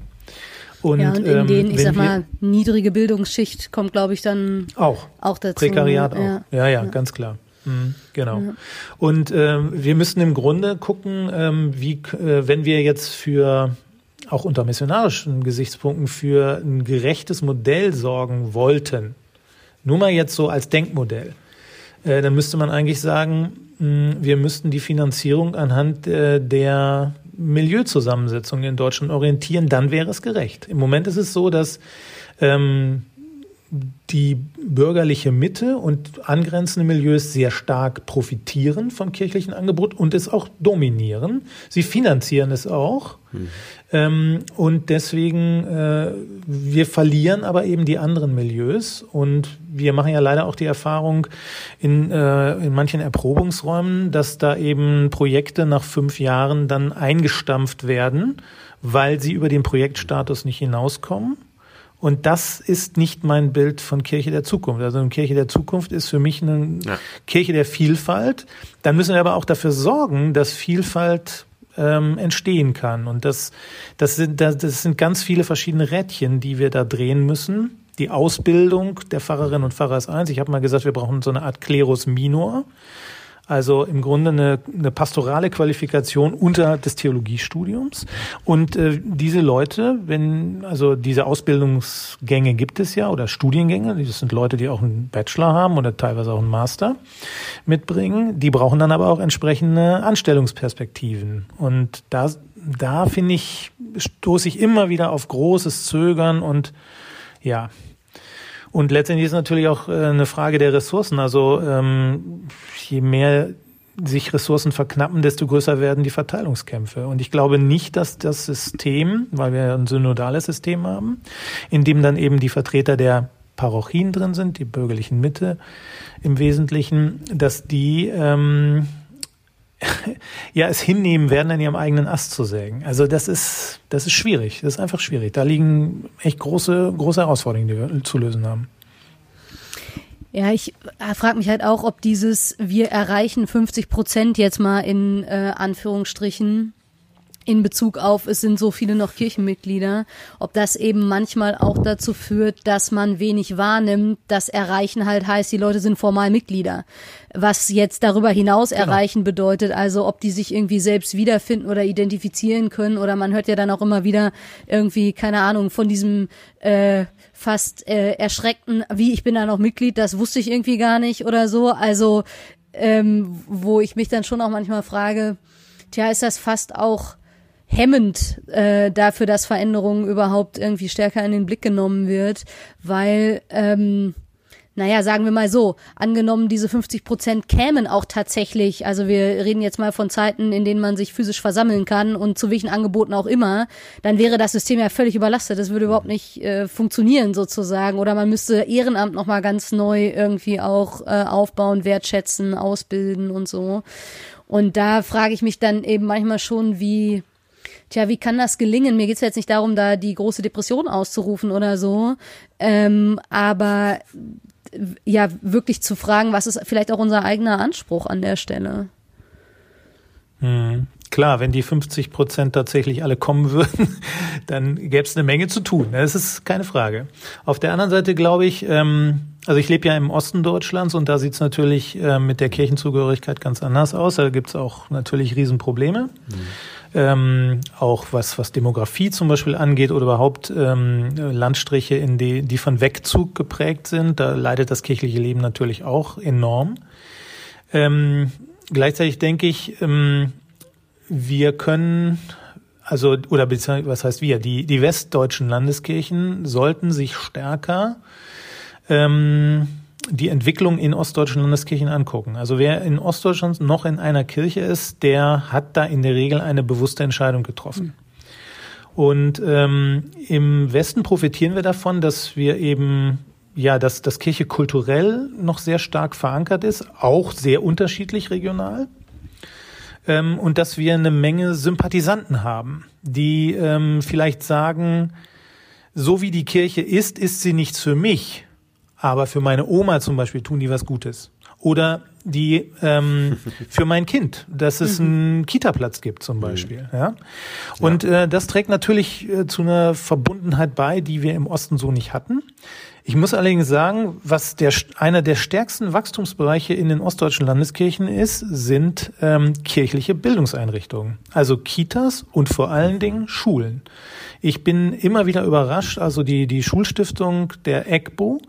Und, ja, und in ähm, denen, ich sag mal, niedrige Bildungsschicht kommt, glaube ich, dann auch, auch dazu. Prekariat auch. Ja, ja, ja, ganz klar. Mhm, genau. Ja. Und ähm, wir müssen im Grunde gucken, ähm, wie, äh, wenn wir jetzt für auch unter missionarischen Gesichtspunkten für ein gerechtes Modell sorgen wollten, nur mal jetzt so als Denkmodell, äh, dann müsste man eigentlich sagen, mh, wir müssten die Finanzierung anhand äh, der Milieuzusammensetzung in Deutschland orientieren, dann wäre es gerecht. Im Moment ist es so, dass ähm, die bürgerliche Mitte und angrenzende Milieus sehr stark profitieren vom kirchlichen Angebot und es auch dominieren. Sie finanzieren es auch. Mhm. Ähm, und deswegen, äh, wir verlieren aber eben die anderen Milieus. Und wir machen ja leider auch die Erfahrung in, äh, in manchen Erprobungsräumen, dass da eben Projekte nach fünf Jahren dann eingestampft werden, weil sie über den Projektstatus nicht hinauskommen. Und das ist nicht mein Bild von Kirche der Zukunft. Also eine Kirche der Zukunft ist für mich eine ja. Kirche der Vielfalt. Dann müssen wir aber auch dafür sorgen, dass Vielfalt ähm, entstehen kann. Und das, das, sind, das, das sind ganz viele verschiedene Rädchen, die wir da drehen müssen. Die Ausbildung der Pfarrerinnen und Pfarrer ist eins. Ich habe mal gesagt, wir brauchen so eine Art Klerus minor. Also im Grunde eine, eine pastorale Qualifikation unterhalb des Theologiestudiums. Und äh, diese Leute, wenn, also diese Ausbildungsgänge gibt es ja oder Studiengänge, das sind Leute, die auch einen Bachelor haben oder teilweise auch einen Master mitbringen, die brauchen dann aber auch entsprechende Anstellungsperspektiven. Und da, da finde ich, stoße ich immer wieder auf großes Zögern und ja, und letztendlich ist natürlich auch äh, eine Frage der Ressourcen. Also ähm, je mehr sich Ressourcen verknappen, desto größer werden die Verteilungskämpfe. Und ich glaube nicht, dass das System, weil wir ein synodales System haben, in dem dann eben die Vertreter der Parochien drin sind, die bürgerlichen Mitte im Wesentlichen, dass die ähm, ja es hinnehmen werden, an ihrem eigenen Ast zu sägen. Also das ist das ist schwierig. Das ist einfach schwierig. Da liegen echt große große Herausforderungen, die wir zu lösen haben. Ja, ich äh, frage mich halt auch, ob dieses wir erreichen 50 Prozent jetzt mal in äh, Anführungsstrichen in Bezug auf, es sind so viele noch Kirchenmitglieder, ob das eben manchmal auch dazu führt, dass man wenig wahrnimmt. Das Erreichen halt heißt, die Leute sind formal Mitglieder. Was jetzt darüber hinaus genau. erreichen bedeutet, also ob die sich irgendwie selbst wiederfinden oder identifizieren können oder man hört ja dann auch immer wieder irgendwie, keine Ahnung, von diesem äh, fast äh, erschreckten, wie ich bin da noch Mitglied, das wusste ich irgendwie gar nicht oder so. Also ähm, wo ich mich dann schon auch manchmal frage, tja, ist das fast auch hemmend äh, dafür, dass Veränderungen überhaupt irgendwie stärker in den Blick genommen wird, weil ähm, naja, sagen wir mal so, angenommen, diese 50 Prozent kämen auch tatsächlich, also wir reden jetzt mal von Zeiten, in denen man sich physisch versammeln kann und zu welchen Angeboten auch immer, dann wäre das System ja völlig überlastet. Das würde überhaupt nicht äh, funktionieren sozusagen. Oder man müsste Ehrenamt nochmal ganz neu irgendwie auch äh, aufbauen, wertschätzen, ausbilden und so. Und da frage ich mich dann eben manchmal schon, wie, tja, wie kann das gelingen? Mir geht's jetzt nicht darum, da die große Depression auszurufen oder so, ähm, aber ja wirklich zu fragen, was ist vielleicht auch unser eigener Anspruch an der Stelle. Hm. Klar, wenn die 50 Prozent tatsächlich alle kommen würden, dann gäbe es eine Menge zu tun. Das ist keine Frage. Auf der anderen Seite glaube ich, ähm, also ich lebe ja im Osten Deutschlands und da sieht es natürlich äh, mit der Kirchenzugehörigkeit ganz anders aus. Da gibt es auch natürlich Riesenprobleme. Mhm ähm, auch was, was Demografie zum Beispiel angeht oder überhaupt ähm, Landstriche, in die, die von Wegzug geprägt sind. Da leidet das kirchliche Leben natürlich auch enorm. Ähm, gleichzeitig denke ich, ähm, wir können also oder was heißt wir? Die die westdeutschen Landeskirchen sollten sich stärker ähm, die Entwicklung in ostdeutschen Landeskirchen angucken. Also wer in Ostdeutschland noch in einer Kirche ist, der hat da in der Regel eine bewusste Entscheidung getroffen. Und ähm, im Westen profitieren wir davon, dass wir eben ja, dass, dass Kirche kulturell noch sehr stark verankert ist, auch sehr unterschiedlich regional. Ähm, und dass wir eine Menge Sympathisanten haben, die ähm, vielleicht sagen, so wie die Kirche ist, ist sie nichts für mich aber für meine Oma zum Beispiel tun die was Gutes. Oder die ähm, für mein Kind, dass es mhm. einen Kita-Platz gibt zum Beispiel. Ja? Und. Äh, das trägt natürlich äh, zu einer Verbundenheit bei, die wir im Osten so nicht hatten. Ich muss allerdings sagen, was der, einer der stärksten Wachstumsbereiche in den ostdeutschen Landeskirchen ist, sind ähm, kirchliche Bildungseinrichtungen. Also Kitas und vor allen Dingen Schulen. Ich bin immer wieder überrascht, also die, die Schulstiftung der EGBO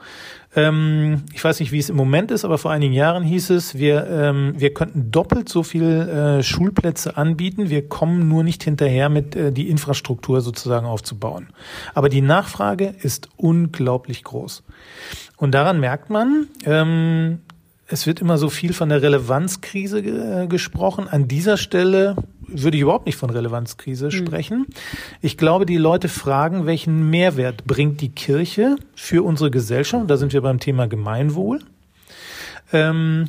Ähm, ich weiß nicht, wie es im Moment ist, aber vor einigen Jahren hieß es, wir, ähm, wir könnten doppelt so viel äh, Schulplätze anbieten. Wir kommen nur nicht hinterher, mit äh, die Infrastruktur sozusagen aufzubauen. Aber die Nachfrage ist unglaublich groß. Und daran merkt man, ähm, es wird immer so viel von der Relevanzkrise äh, gesprochen. An dieser Stelle würde ich überhaupt nicht von Relevanzkrise hm. sprechen. Ich glaube, die Leute fragen, welchen Mehrwert bringt die Kirche für unsere Gesellschaft? Da sind wir beim Thema Gemeinwohl. Ähm,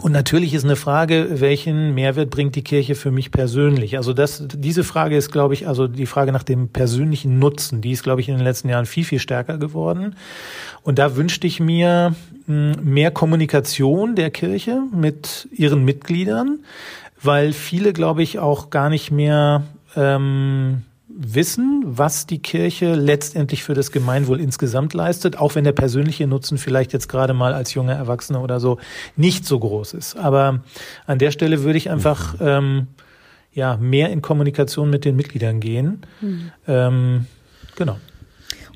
und natürlich ist eine Frage, welchen Mehrwert bringt die Kirche für mich persönlich? Also das, diese Frage ist, glaube ich, also die Frage nach dem persönlichen Nutzen, die ist, glaube ich, in den letzten Jahren viel, viel stärker geworden. Und da wünschte ich mir hm, mehr Kommunikation der Kirche mit ihren Mitgliedern, weil viele, glaube ich, auch gar nicht mehr ähm, wissen, was die Kirche letztendlich für das Gemeinwohl insgesamt leistet, auch wenn der persönliche Nutzen vielleicht jetzt gerade mal als junger Erwachsener oder so nicht so groß ist. Aber an der Stelle würde ich einfach ähm, ja mehr in Kommunikation mit den Mitgliedern gehen. Mhm. Ähm, genau.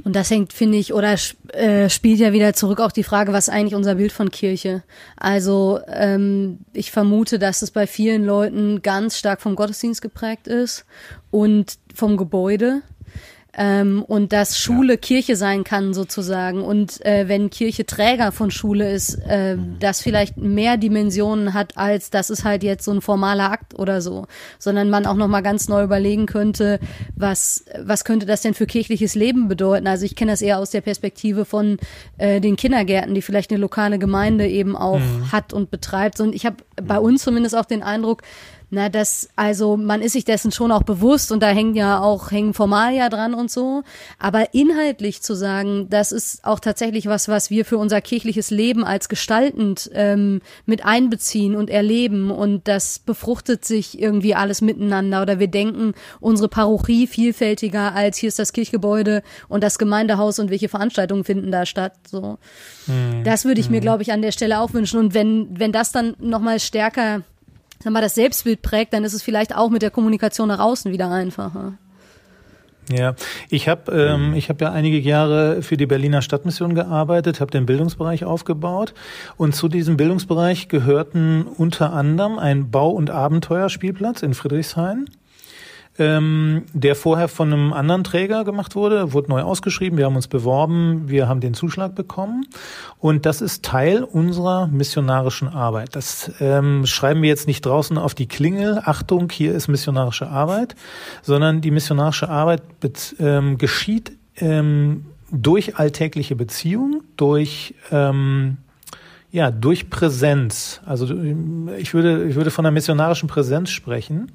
Und das hängt, finde ich, oder äh, spielt ja wieder zurück auch die Frage, was eigentlich unser Bild von Kirche? Also ähm, ich vermute, dass es bei vielen Leuten ganz stark vom Gottesdienst geprägt ist und vom Gebäude ähm, und dass Schule ja. Kirche sein kann sozusagen und äh, wenn Kirche Träger von Schule ist, äh, mhm. das vielleicht mehr Dimensionen hat als das ist halt jetzt so ein formaler Akt oder so, sondern man auch noch mal ganz neu überlegen könnte, was was könnte das denn für kirchliches Leben bedeuten? Also ich kenne das eher aus der Perspektive von äh, den Kindergärten, die vielleicht eine lokale Gemeinde eben auch mhm. hat und betreibt. Und ich habe bei uns zumindest auch den Eindruck, na, das, also man ist sich dessen schon auch bewusst und da hängen ja auch, hängen Formalia dran und so. Aber inhaltlich zu sagen, das ist auch tatsächlich was, was wir für unser kirchliches Leben als gestaltend ähm, mit einbeziehen und erleben und das befruchtet sich irgendwie alles miteinander oder wir denken unsere Parochie vielfältiger als hier ist das Kirchgebäude und das Gemeindehaus und welche Veranstaltungen finden da statt. So, hm. das würde ich mir, hm. glaube ich, an der Stelle auch wünschen und wenn wenn das dann noch mal stärker wenn man das Selbstbild prägt, dann ist es vielleicht auch mit der Kommunikation nach außen wieder einfacher. Ja, ich habe ähm, ich habe ja einige Jahre für die Berliner Stadtmission gearbeitet, habe den Bildungsbereich aufgebaut und zu diesem Bildungsbereich gehörten unter anderem ein Bau- und Abenteuerspielplatz in Friedrichshain, ähm, der vorher von einem anderen Träger gemacht wurde, wurde neu ausgeschrieben, wir haben uns beworben, wir haben den Zuschlag bekommen. Und das ist Teil unserer missionarischen Arbeit. Das ähm, schreiben wir jetzt nicht draußen auf die Klingel, Achtung, hier ist missionarische Arbeit, sondern die missionarische Arbeit ähm, geschieht ähm, durch alltägliche Beziehungen, durch ähm, ja, durch Präsenz. Also ich würde, ich würde von einer missionarischen Präsenz sprechen.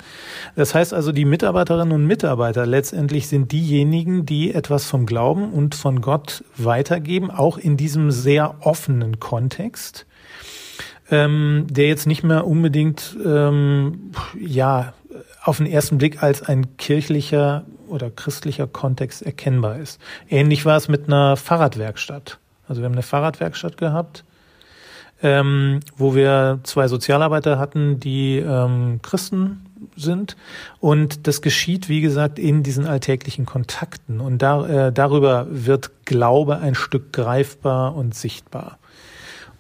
Das heißt also, die Mitarbeiterinnen und Mitarbeiter letztendlich sind diejenigen, die etwas vom Glauben und von Gott weitergeben, auch in diesem sehr offenen Kontext, ähm, der jetzt nicht mehr unbedingt, ähm, ja, auf den ersten Blick als ein kirchlicher oder christlicher Kontext erkennbar ist. Ähnlich war es mit einer Fahrradwerkstatt. Also wir haben eine Fahrradwerkstatt gehabt ähm, wo wir zwei Sozialarbeiter hatten, die ähm, Christen sind. Und das geschieht, wie gesagt, in diesen alltäglichen Kontakten. Und da, äh, darüber wird Glaube ein Stück greifbar und sichtbar.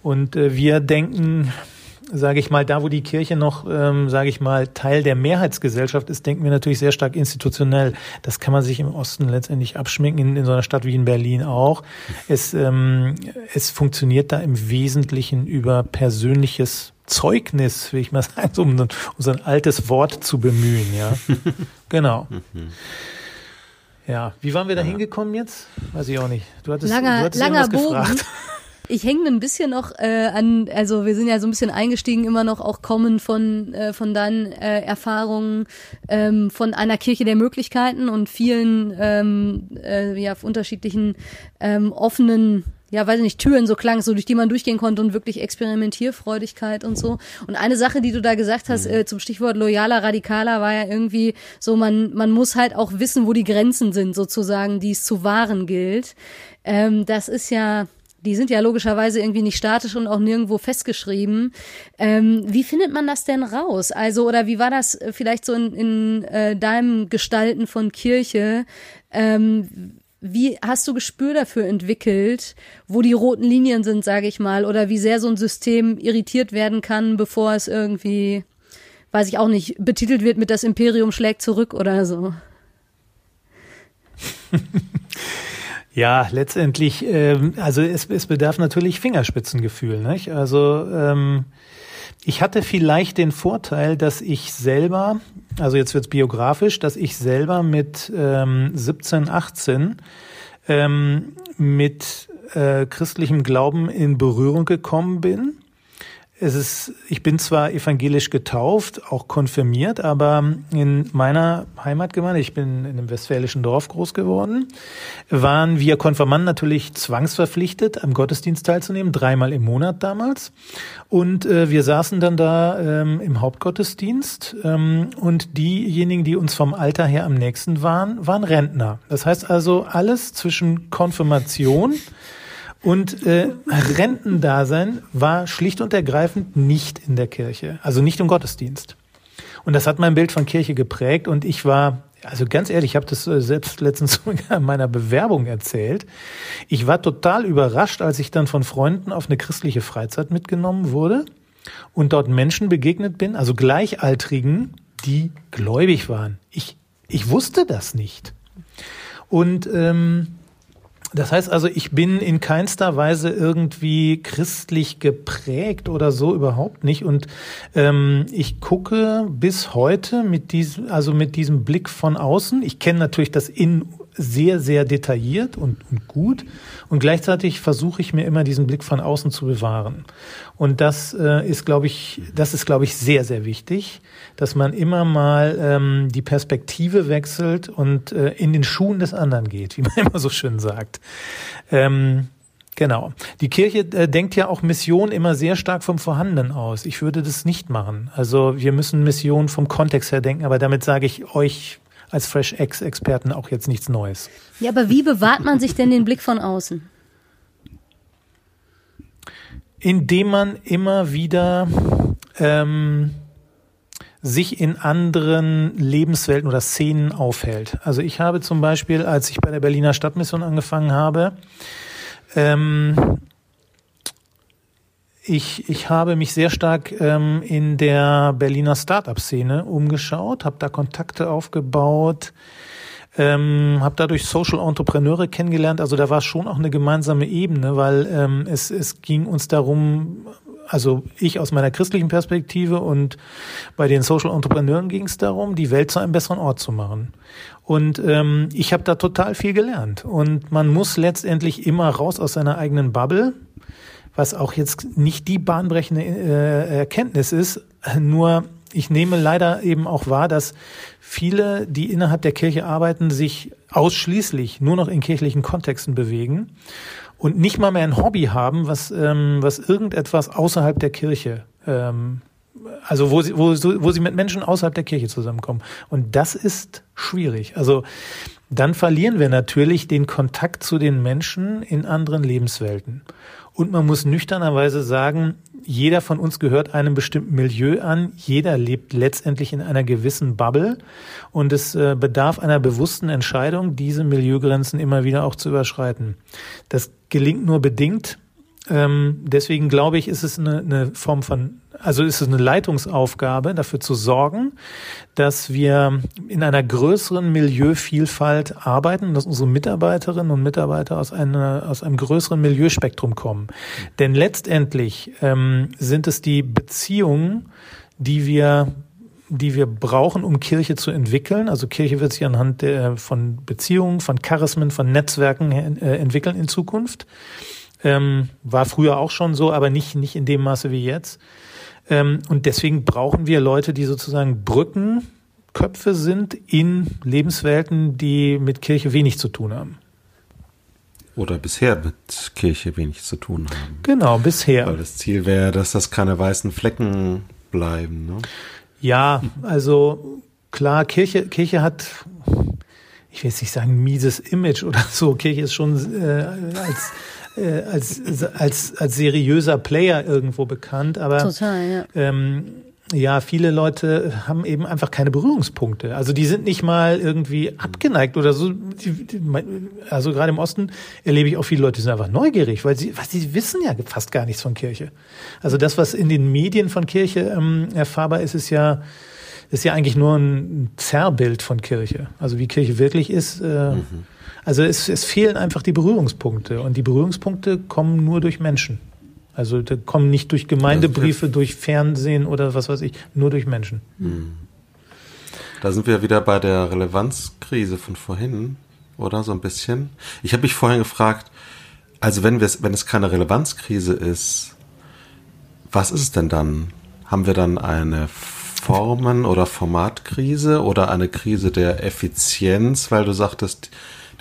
Und äh, wir denken, sage ich mal, da wo die Kirche noch, ähm, sage ich mal, Teil der Mehrheitsgesellschaft ist, denken wir natürlich sehr stark institutionell. Das kann man sich im Osten letztendlich abschminken, in, in so einer Stadt wie in Berlin auch. Es, ähm, es funktioniert da im Wesentlichen über persönliches Zeugnis, will ich mal sagen, so, um, um so ein altes Wort zu bemühen, ja. genau. Ja, wie waren wir da hingekommen jetzt? Weiß ich auch nicht. Du hattest, langer, du hattest langer Bogen. gefragt. Ich hänge ein bisschen noch äh, an, also wir sind ja so ein bisschen eingestiegen, immer noch auch kommen von, äh, von deinen äh, Erfahrungen ähm, von einer Kirche der Möglichkeiten und vielen ähm, äh, ja, unterschiedlichen ähm, offenen ja, weiß ich nicht, Türen so klang, so durch die man durchgehen konnte und wirklich Experimentierfreudigkeit und so. Und eine Sache, die du da gesagt hast, mhm. äh, zum Stichwort loyaler, radikaler, war ja irgendwie so, man, man muss halt auch wissen, wo die Grenzen sind, sozusagen, die es zu wahren gilt. Ähm, das ist ja, die sind ja logischerweise irgendwie nicht statisch und auch nirgendwo festgeschrieben. Ähm, wie findet man das denn raus? Also, oder wie war das vielleicht so in, in äh, deinem Gestalten von Kirche? Ähm, wie hast du Gespür dafür entwickelt, wo die roten Linien sind, sage ich mal, oder wie sehr so ein System irritiert werden kann, bevor es irgendwie, weiß ich auch nicht, betitelt wird mit das Imperium schlägt zurück oder so? Ja, letztendlich, ähm, also es, es bedarf natürlich Fingerspitzengefühl. Nicht? Also ähm, ich hatte vielleicht den Vorteil, dass ich selber, also jetzt wird's biografisch, dass ich selber mit ähm, 17, 18 ähm, mit äh, christlichem Glauben in Berührung gekommen bin es ist, ich bin zwar evangelisch getauft, auch konfirmiert, aber in meiner Heimatgemeinde, ich bin in einem westfälischen Dorf groß geworden, waren wir Konfirmanden natürlich zwangsverpflichtet, am Gottesdienst teilzunehmen, dreimal im Monat damals. Und äh, wir saßen dann da ähm, im Hauptgottesdienst ähm, und diejenigen, die uns vom Alter her am nächsten waren, waren Rentner. Das heißt also alles zwischen Konfirmation und äh, Rentendasein war schlicht und ergreifend nicht in der Kirche, also nicht im Gottesdienst. Und das hat mein Bild von Kirche geprägt und ich war, also ganz ehrlich, ich habe das äh, selbst letztens in meiner Bewerbung erzählt. Ich war total überrascht, als ich dann von Freunden auf eine christliche Freizeit mitgenommen wurde und dort Menschen begegnet bin, also Gleichaltrigen, die gläubig waren. Ich, ich wusste das nicht. Und ähm, das heißt also, ich bin in keinster Weise irgendwie christlich geprägt oder so überhaupt nicht. Und ähm, ich gucke bis heute mit diesem, also mit diesem Blick von außen. Ich kenne natürlich das In sehr, sehr detailliert und, und gut. Und gleichzeitig versuche ich mir immer diesen Blick von außen zu bewahren. Und das äh, ist, glaube ich, das ist, glaube ich, sehr, sehr wichtig, dass man immer mal ähm, die Perspektive wechselt und äh, in den Schuhen des anderen geht, wie man immer so schön sagt. Ähm, Genau. Die Kirche äh, denkt ja auch Mission immer sehr stark vom Vorhandenen aus. Ich würde das nicht machen. Also wir müssen Mission vom Kontext her denken, aber damit sage ich euch als Fresh X-Experten auch jetzt nichts Neues. Ja, aber wie bewahrt man sich denn den Blick von außen? Indem man immer wieder ähm, sich in anderen Lebenswelten oder Szenen aufhält. Also ich habe zum Beispiel, als ich bei der Berliner Stadtmission angefangen habe, ähm, ich, ich habe mich sehr stark ähm, in der Berliner Startup-Szene umgeschaut, habe da Kontakte aufgebaut, ähm, habe dadurch Social Entrepreneure kennengelernt. Also da war schon auch eine gemeinsame Ebene, weil ähm, es, es ging uns darum, also ich aus meiner christlichen Perspektive und bei den Social Entrepreneuren ging es darum, die Welt zu einem besseren Ort zu machen. Und ähm, ich habe da total viel gelernt. Und man muss letztendlich immer raus aus seiner eigenen Bubble was auch jetzt nicht die bahnbrechende äh, Erkenntnis ist, nur ich nehme leider eben auch wahr, dass viele, die innerhalb der Kirche arbeiten, sich ausschließlich nur noch in kirchlichen Kontexten bewegen und nicht mal mehr ein Hobby haben, was, ähm, was irgendetwas außerhalb der Kirche, ähm, also wo sie, wo, wo sie mit Menschen außerhalb der Kirche zusammenkommen. Und das ist schwierig. Also dann verlieren wir natürlich den Kontakt zu den Menschen in anderen Lebenswelten. Und man muss nüchternerweise sagen, jeder von uns gehört einem bestimmten Milieu an. Jeder lebt letztendlich in einer gewissen Bubble. Und es äh, bedarf einer bewussten Entscheidung, diese Milieugrenzen immer wieder auch zu überschreiten. Das gelingt nur bedingt. Ähm, deswegen glaube ich, ist es eine, eine Form von also ist es eine Leitungsaufgabe, dafür zu sorgen, dass wir in einer größeren Milieuvielfalt arbeiten, dass unsere Mitarbeiterinnen und Mitarbeiter aus, einer, aus einem größeren Milieuspektrum kommen. Denn letztendlich ähm, sind es die Beziehungen, die wir die wir brauchen, um Kirche zu entwickeln. Also Kirche wird sich anhand der, von Beziehungen, von Charismen, von Netzwerken äh, entwickeln in Zukunft. Ähm, war früher auch schon so, aber nicht, nicht in dem Maße wie jetzt. Ähm, und deswegen brauchen wir Leute, die sozusagen Brückenköpfe sind in Lebenswelten, die mit Kirche wenig zu tun haben. Oder bisher mit Kirche wenig zu tun haben. Genau, bisher. Weil das Ziel wäre, dass das keine weißen Flecken bleiben. Ne? Ja, also klar, Kirche, Kirche hat, ich will jetzt nicht sagen, mieses Image oder so. Kirche ist schon äh, als äh, als, als, als seriöser Player irgendwo bekannt, aber Total, ja. ähm, ja, viele Leute haben eben einfach keine Berührungspunkte. Also die sind nicht mal irgendwie abgeneigt oder so. Also gerade im Osten erlebe ich auch viele Leute, die sind einfach neugierig, weil sie, was sie wissen ja fast gar nichts von Kirche. Also das, was in den Medien von Kirche ähm, erfahrbar ist, ist ja ist ja eigentlich nur ein Zerrbild von Kirche. Also wie Kirche wirklich ist. Äh, mhm. Also es, es fehlen einfach die Berührungspunkte und die Berührungspunkte kommen nur durch Menschen. Also da kommen nicht durch Gemeindebriefe, durch Fernsehen oder was weiß ich, nur durch Menschen. Hm. Da sind wir wieder bei der Relevanzkrise von vorhin, oder so ein bisschen. Ich habe mich vorhin gefragt, also wenn, wir, wenn es keine Relevanzkrise ist, was ist es denn dann? Haben wir dann eine Formen- oder Formatkrise oder eine Krise der Effizienz, weil du sagtest,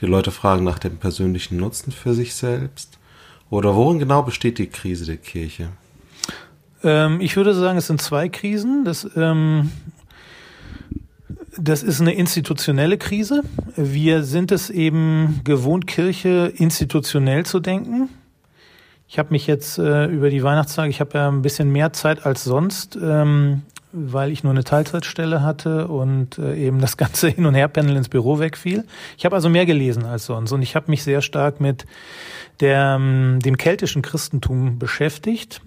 die Leute fragen nach dem persönlichen Nutzen für sich selbst? Oder worin genau besteht die Krise der Kirche? Ähm, ich würde sagen, es sind zwei Krisen. Das, ähm, das ist eine institutionelle Krise. Wir sind es eben gewohnt, Kirche institutionell zu denken. Ich habe mich jetzt äh, über die Weihnachtstage, ich habe ja ein bisschen mehr Zeit als sonst, ähm, weil ich nur eine Teilzeitstelle hatte und äh, eben das ganze Hin- und Herpendeln ins Büro wegfiel. Ich habe also mehr gelesen als sonst und ich habe mich sehr stark mit der, ähm, dem keltischen Christentum beschäftigt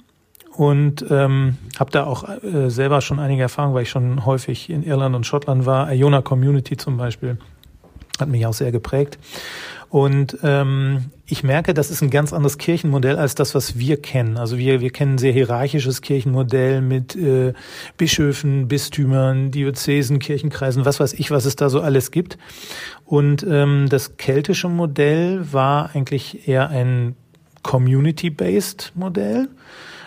und ähm, habe da auch äh, selber schon einige Erfahrungen, weil ich schon häufig in Irland und Schottland war. Iona Community zum Beispiel hat mich auch sehr geprägt. Und ähm, ich merke, das ist ein ganz anderes Kirchenmodell als das, was wir kennen. Also wir, wir kennen ein sehr hierarchisches Kirchenmodell mit äh, Bischöfen, Bistümern, Diözesen, Kirchenkreisen, was weiß ich, was es da so alles gibt. Und ähm, das keltische Modell war eigentlich eher ein community-based Modell,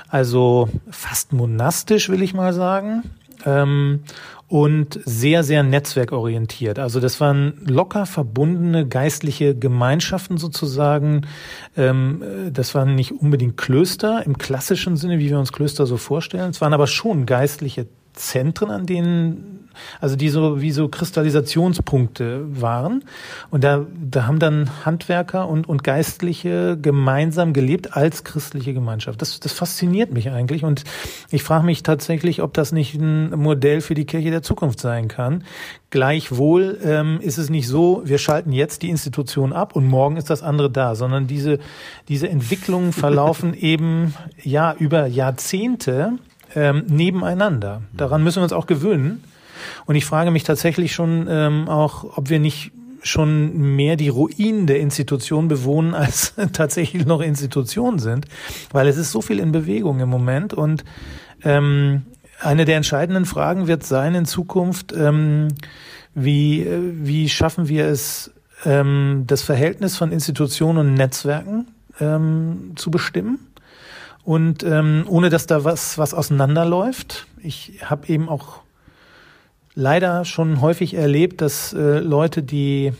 also fast monastisch, will ich mal sagen. Ähm, und sehr, sehr netzwerkorientiert. Also das waren locker verbundene geistliche Gemeinschaften sozusagen. Ähm, das waren nicht unbedingt Klöster im klassischen Sinne, wie wir uns Klöster so vorstellen. Es waren aber schon geistliche Zentren, an denen also die so wie so Kristallisationspunkte waren. Und da, da haben dann Handwerker und, und Geistliche gemeinsam gelebt als christliche Gemeinschaft. Das, das fasziniert mich eigentlich. Und ich frage mich tatsächlich, ob das nicht ein Modell für die Kirche der Zukunft sein kann. Gleichwohl ähm, ist es nicht so, wir schalten jetzt die Institution ab und morgen ist das andere da, sondern diese, diese Entwicklungen verlaufen eben ja über Jahrzehnte ähm, nebeneinander. Daran müssen wir uns auch gewöhnen. Und ich frage mich tatsächlich schon ähm, auch, ob wir nicht schon mehr die Ruinen der Institution bewohnen, als tatsächlich noch Institutionen sind, weil es ist so viel in Bewegung im Moment. Und ähm, eine der entscheidenden Fragen wird sein in Zukunft, ähm, wie, wie schaffen wir es, ähm, das Verhältnis von Institutionen und Netzwerken ähm, zu bestimmen? Und ähm, ohne dass da was, was auseinanderläuft. Ich habe eben auch leider schon häufig erlebt, dass äh, Leute, die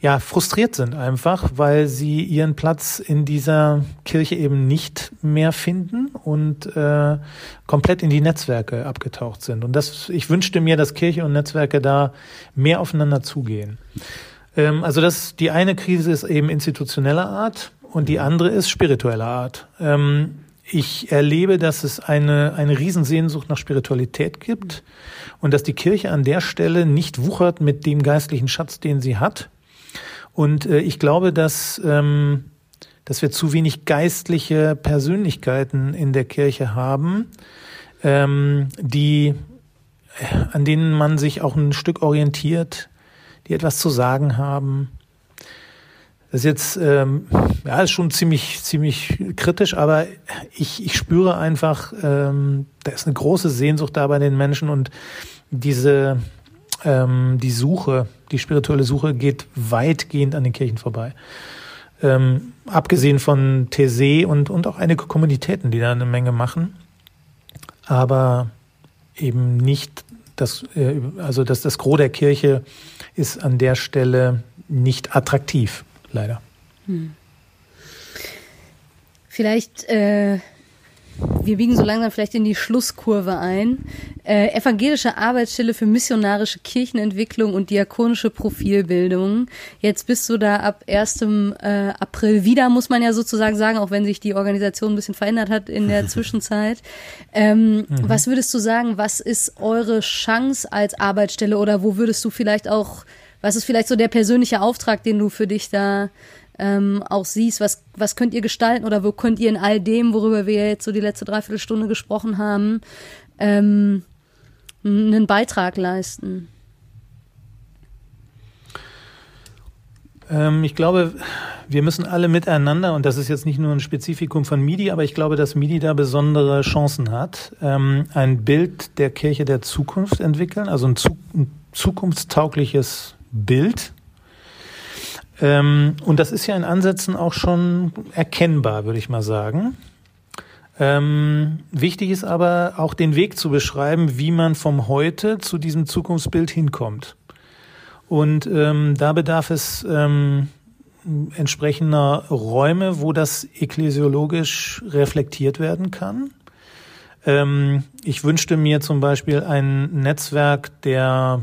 ja frustriert sind einfach, weil sie ihren Platz in dieser Kirche eben nicht mehr finden und äh, komplett in die Netzwerke abgetaucht sind. Und das, ich wünschte mir, dass Kirche und Netzwerke da mehr aufeinander zugehen. Ähm, also das, die eine Krise ist eben institutioneller Art und die andere ist spiritueller Art. Ähm, ich erlebe, dass es eine, eine Riesensehnsucht nach Spiritualität gibt und dass die Kirche an der Stelle nicht wuchert mit dem geistlichen Schatz, den sie hat. Und äh, ich glaube, dass, ähm, dass wir zu wenig geistliche Persönlichkeiten in der Kirche haben, ähm, die, äh, an denen man sich auch ein Stück orientiert, die etwas zu sagen haben, das ist jetzt, ähm, ja, ist schon ziemlich, ziemlich kritisch, aber ich, ich spüre einfach, ähm, da ist eine große Sehnsucht da bei den Menschen und diese, ähm, die Suche, die spirituelle Suche geht weitgehend an den Kirchen vorbei. Ähm, abgesehen von TC und, und auch einige Kommunitäten, die da eine Menge machen, aber eben nicht das, äh, also das, das Gros der Kirche ist an der Stelle nicht attraktiv leider. Hm. Vielleicht äh, wir biegen so langsam vielleicht in die Schlusskurve ein. Äh, evangelische Arbeitsstelle für missionarische Kirchenentwicklung und diakonische Profilbildung. Jetzt bist du da ab 1. Äh, April wieder, muss man ja sozusagen sagen, auch wenn sich die Organisation ein bisschen verändert hat in der Zwischenzeit. Ähm, mhm. Was würdest du sagen, was ist eure Chance als Arbeitsstelle oder wo würdest du vielleicht auch, was ist vielleicht so der persönliche Auftrag, den du für dich da ähm, auch siehst, was, was könnt ihr gestalten oder wo könnt ihr in all dem, worüber wir jetzt so die letzte Dreiviertelstunde gesprochen haben, ähm, einen Beitrag leisten? Ähm, ich glaube, wir müssen alle miteinander, und das ist jetzt nicht nur ein Spezifikum von MIDI, aber ich glaube, dass MIDI da besondere Chancen hat, ähm, ein Bild der Kirche der Zukunft entwickeln, also ein, ein zukunftstaugliches Bild ähm, und das ist ja in Ansätzen auch schon erkennbar, würde ich mal sagen. Ähm, wichtig ist aber auch den Weg zu beschreiben, wie man vom Heute zu diesem Zukunftsbild hinkommt. Und ähm, da bedarf es ähm, entsprechender Räume, wo das ekklesiologisch reflektiert werden kann. Ähm, ich wünschte mir zum Beispiel ein Netzwerk der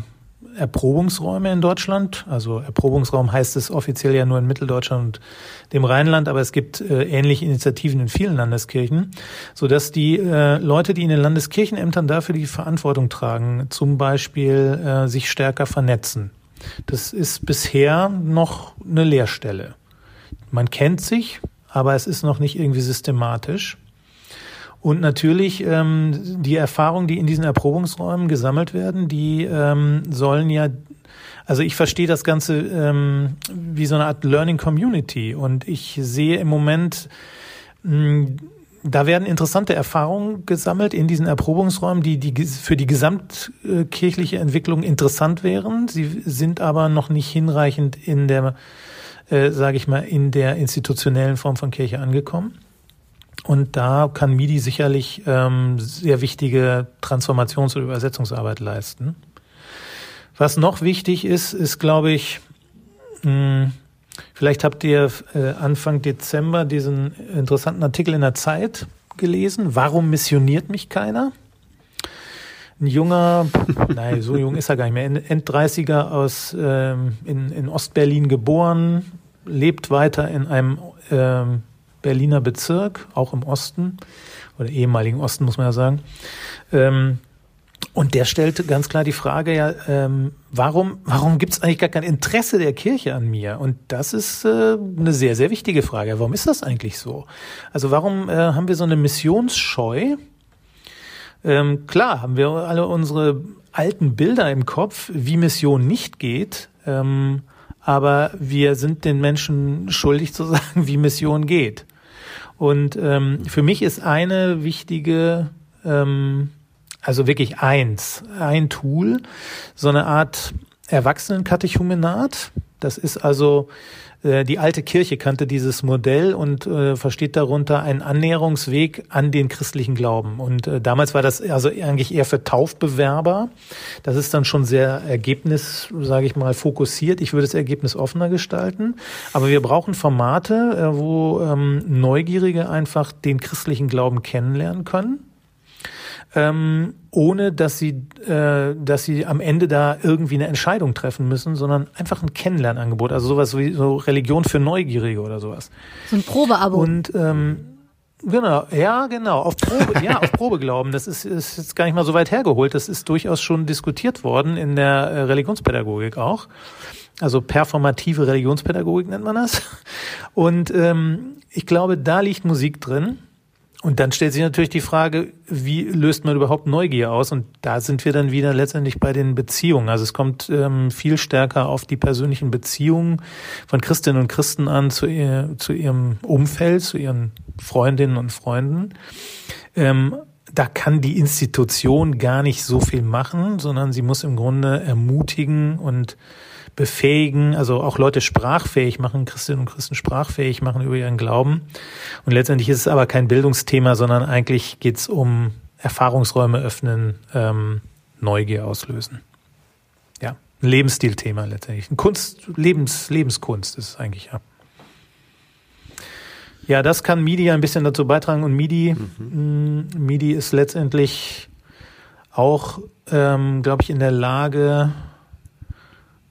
Erprobungsräume in Deutschland. Also Erprobungsraum heißt es offiziell ja nur in Mitteldeutschland und dem Rheinland, aber es gibt äh, ähnliche Initiativen in vielen Landeskirchen, so dass die äh, Leute, die in den Landeskirchenämtern dafür die Verantwortung tragen, zum Beispiel äh, sich stärker vernetzen. Das ist bisher noch eine Leerstelle. Man kennt sich, aber es ist noch nicht irgendwie systematisch. Und natürlich ähm, die Erfahrungen, die in diesen Erprobungsräumen gesammelt werden, die ähm, sollen ja, also ich verstehe das Ganze ähm, wie so eine Art Learning Community. Und ich sehe im Moment, mh, hm, da werden interessante Erfahrungen gesammelt in diesen Erprobungsräumen, die, die für die gesamtkirchliche Entwicklung interessant wären. Sie sind aber noch nicht hinreichend in der, äh, sage ich mal, in der institutionellen Form von Kirche angekommen. Und da kann MIDI sicherlich ähm, sehr wichtige Transformations- oder Übersetzungsarbeit leisten. Was noch wichtig ist, ist, glaube ich, mh, hm, vielleicht habt ihr äh, Anfang Dezember diesen interessanten Artikel in der Zeit gelesen. Warum missioniert mich keiner? Ein junger, nein, so jung ist er gar nicht mehr, End-30er aus ähm, in, in Ostberlin geboren, lebt weiter in einem ähm, Berliner Bezirk, auch im Osten oder ehemaligen Osten, muss man ja sagen. Ähm, und der stellte ganz klar die Frage, ja, ähm, warum, warum gibt es eigentlich gar kein Interesse der Kirche an mir? Und das ist äh, eine sehr, sehr wichtige Frage. Warum ist das eigentlich so? Also warum äh, haben wir so eine Missionsscheu? Ähm, klar, haben wir alle unsere alten Bilder im Kopf, wie Mission nicht geht. Ähm, aber wir sind den Menschen schuldig zu sagen, wie Mission geht. Und ähm, für mich ist eine wichtige, ähm, also wirklich eins, ein Tool, so eine Art Erwachsenenkatechumenat. Das ist also äh, die alte Kirche kannte dieses Modell und äh, versteht darunter einen Annäherungsweg an den christlichen Glauben. Und äh, damals war das also eigentlich eher für Taufbewerber. Das ist dann schon sehr Ergebnis, sage ich mal, fokussiert. Ich würde es ergebnisoffener gestalten. Aber wir brauchen Formate, äh, wo ähm, Neugierige einfach den christlichen Glauben kennenlernen können ähm, ohne dass sie, äh, dass sie am Ende da irgendwie eine Entscheidung treffen müssen, sondern einfach ein Kennenlernangebot, also sowas wie so Religion für Neugierige oder sowas. So ein Probeabo. Und ähm, Genau, ja, genau. Auf Probe, ja, auf Probe glauben. Das ist, ist jetzt gar nicht mal so weit hergeholt. Das ist durchaus schon diskutiert worden in der äh, Religionspädagogik auch. Also performative Religionspädagogik nennt man das. Und ähm, ich glaube, da liegt Musik drin. Und dann stellt sich natürlich die Frage, wie löst man überhaupt Neugier aus? Und da sind wir dann wieder letztendlich bei den Beziehungen. Also es kommt ähm, viel stärker auf die persönlichen Beziehungen von Christinnen und Christen an zu, ihr, zu ihrem Umfeld, zu ihren Freundinnen und Freunden. Ähm, da kann die Institution gar nicht so viel machen, sondern sie muss im Grunde ermutigen und befähigen, also auch Leute sprachfähig machen, Christinnen und Christen sprachfähig machen über ihren Glauben. Und letztendlich ist es aber kein Bildungsthema, sondern eigentlich geht es um Erfahrungsräume öffnen, ähm, Neugier auslösen. Ja, ein Lebensstilthema letztendlich. Ein Kunst, Lebens, Lebenskunst ist es eigentlich, ja. Ja, das kann MIDI ein bisschen dazu beitragen und MIDI, mhm. MIDI ist letztendlich auch, ähm, glaube ich, in der Lage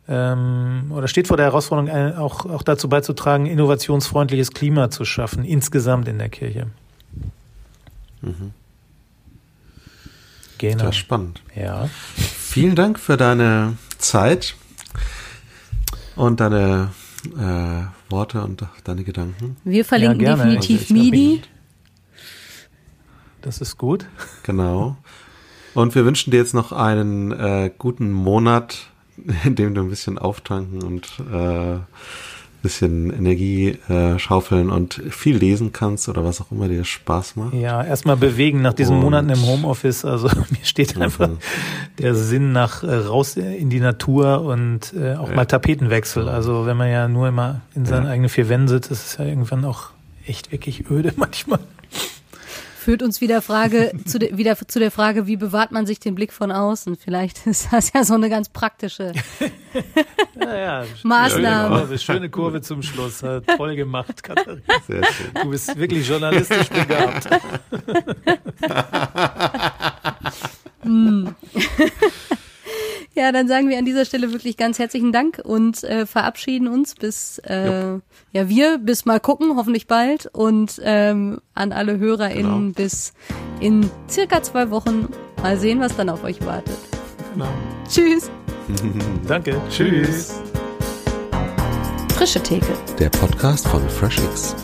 ähm, oder steht vor der Herausforderung, äh, auch, auch dazu beizutragen, innovationsfreundliches Klima zu schaffen, insgesamt in der Kirche. Mhm. Genau. Das ist spannend. Ja. Vielen Dank für deine Zeit und deine äh, Worte und deine Gedanken. Wir verlinken ja, definitiv MIDI. Das ist gut. Genau. Und wir wünschen dir jetzt noch einen äh, guten Monat, in dem du ein bisschen auftanken und äh, bisschen Energie äh, schaufeln und viel lesen kannst oder was auch immer dir Spaß macht. Ja, erstmal bewegen nach diesen und Monaten im Homeoffice. Also mir steht einfach mhm. der Sinn nach äh, raus in die Natur und äh, auch ja. mal Tapetenwechsel. Also wenn man ja nur immer in seinen ja. eigenen vier Wänden sitzt, ist es ja irgendwann auch echt wirklich öde manchmal führt uns wieder Frage zu de, wieder zu der Frage, wie bewahrt man sich den Blick von außen? Vielleicht ist das ja so eine ganz praktische ja, ja. Maßnahme. Schöne Kurve, schöne Kurve zum Schluss. Toll gemacht, Katharina. Sehr schön. Du bist wirklich journalistisch begabt. Ja, dann sagen wir an dieser Stelle wirklich ganz herzlichen Dank und äh, verabschieden uns bis, äh, ja, wir bis mal gucken, hoffentlich bald. Und ähm, an alle HörerInnen genau. bis in circa zwei Wochen mal sehen, was dann auf euch wartet. Genau. Tschüss. Danke. Tschüss. Frische Theke. Der Podcast von FreshX.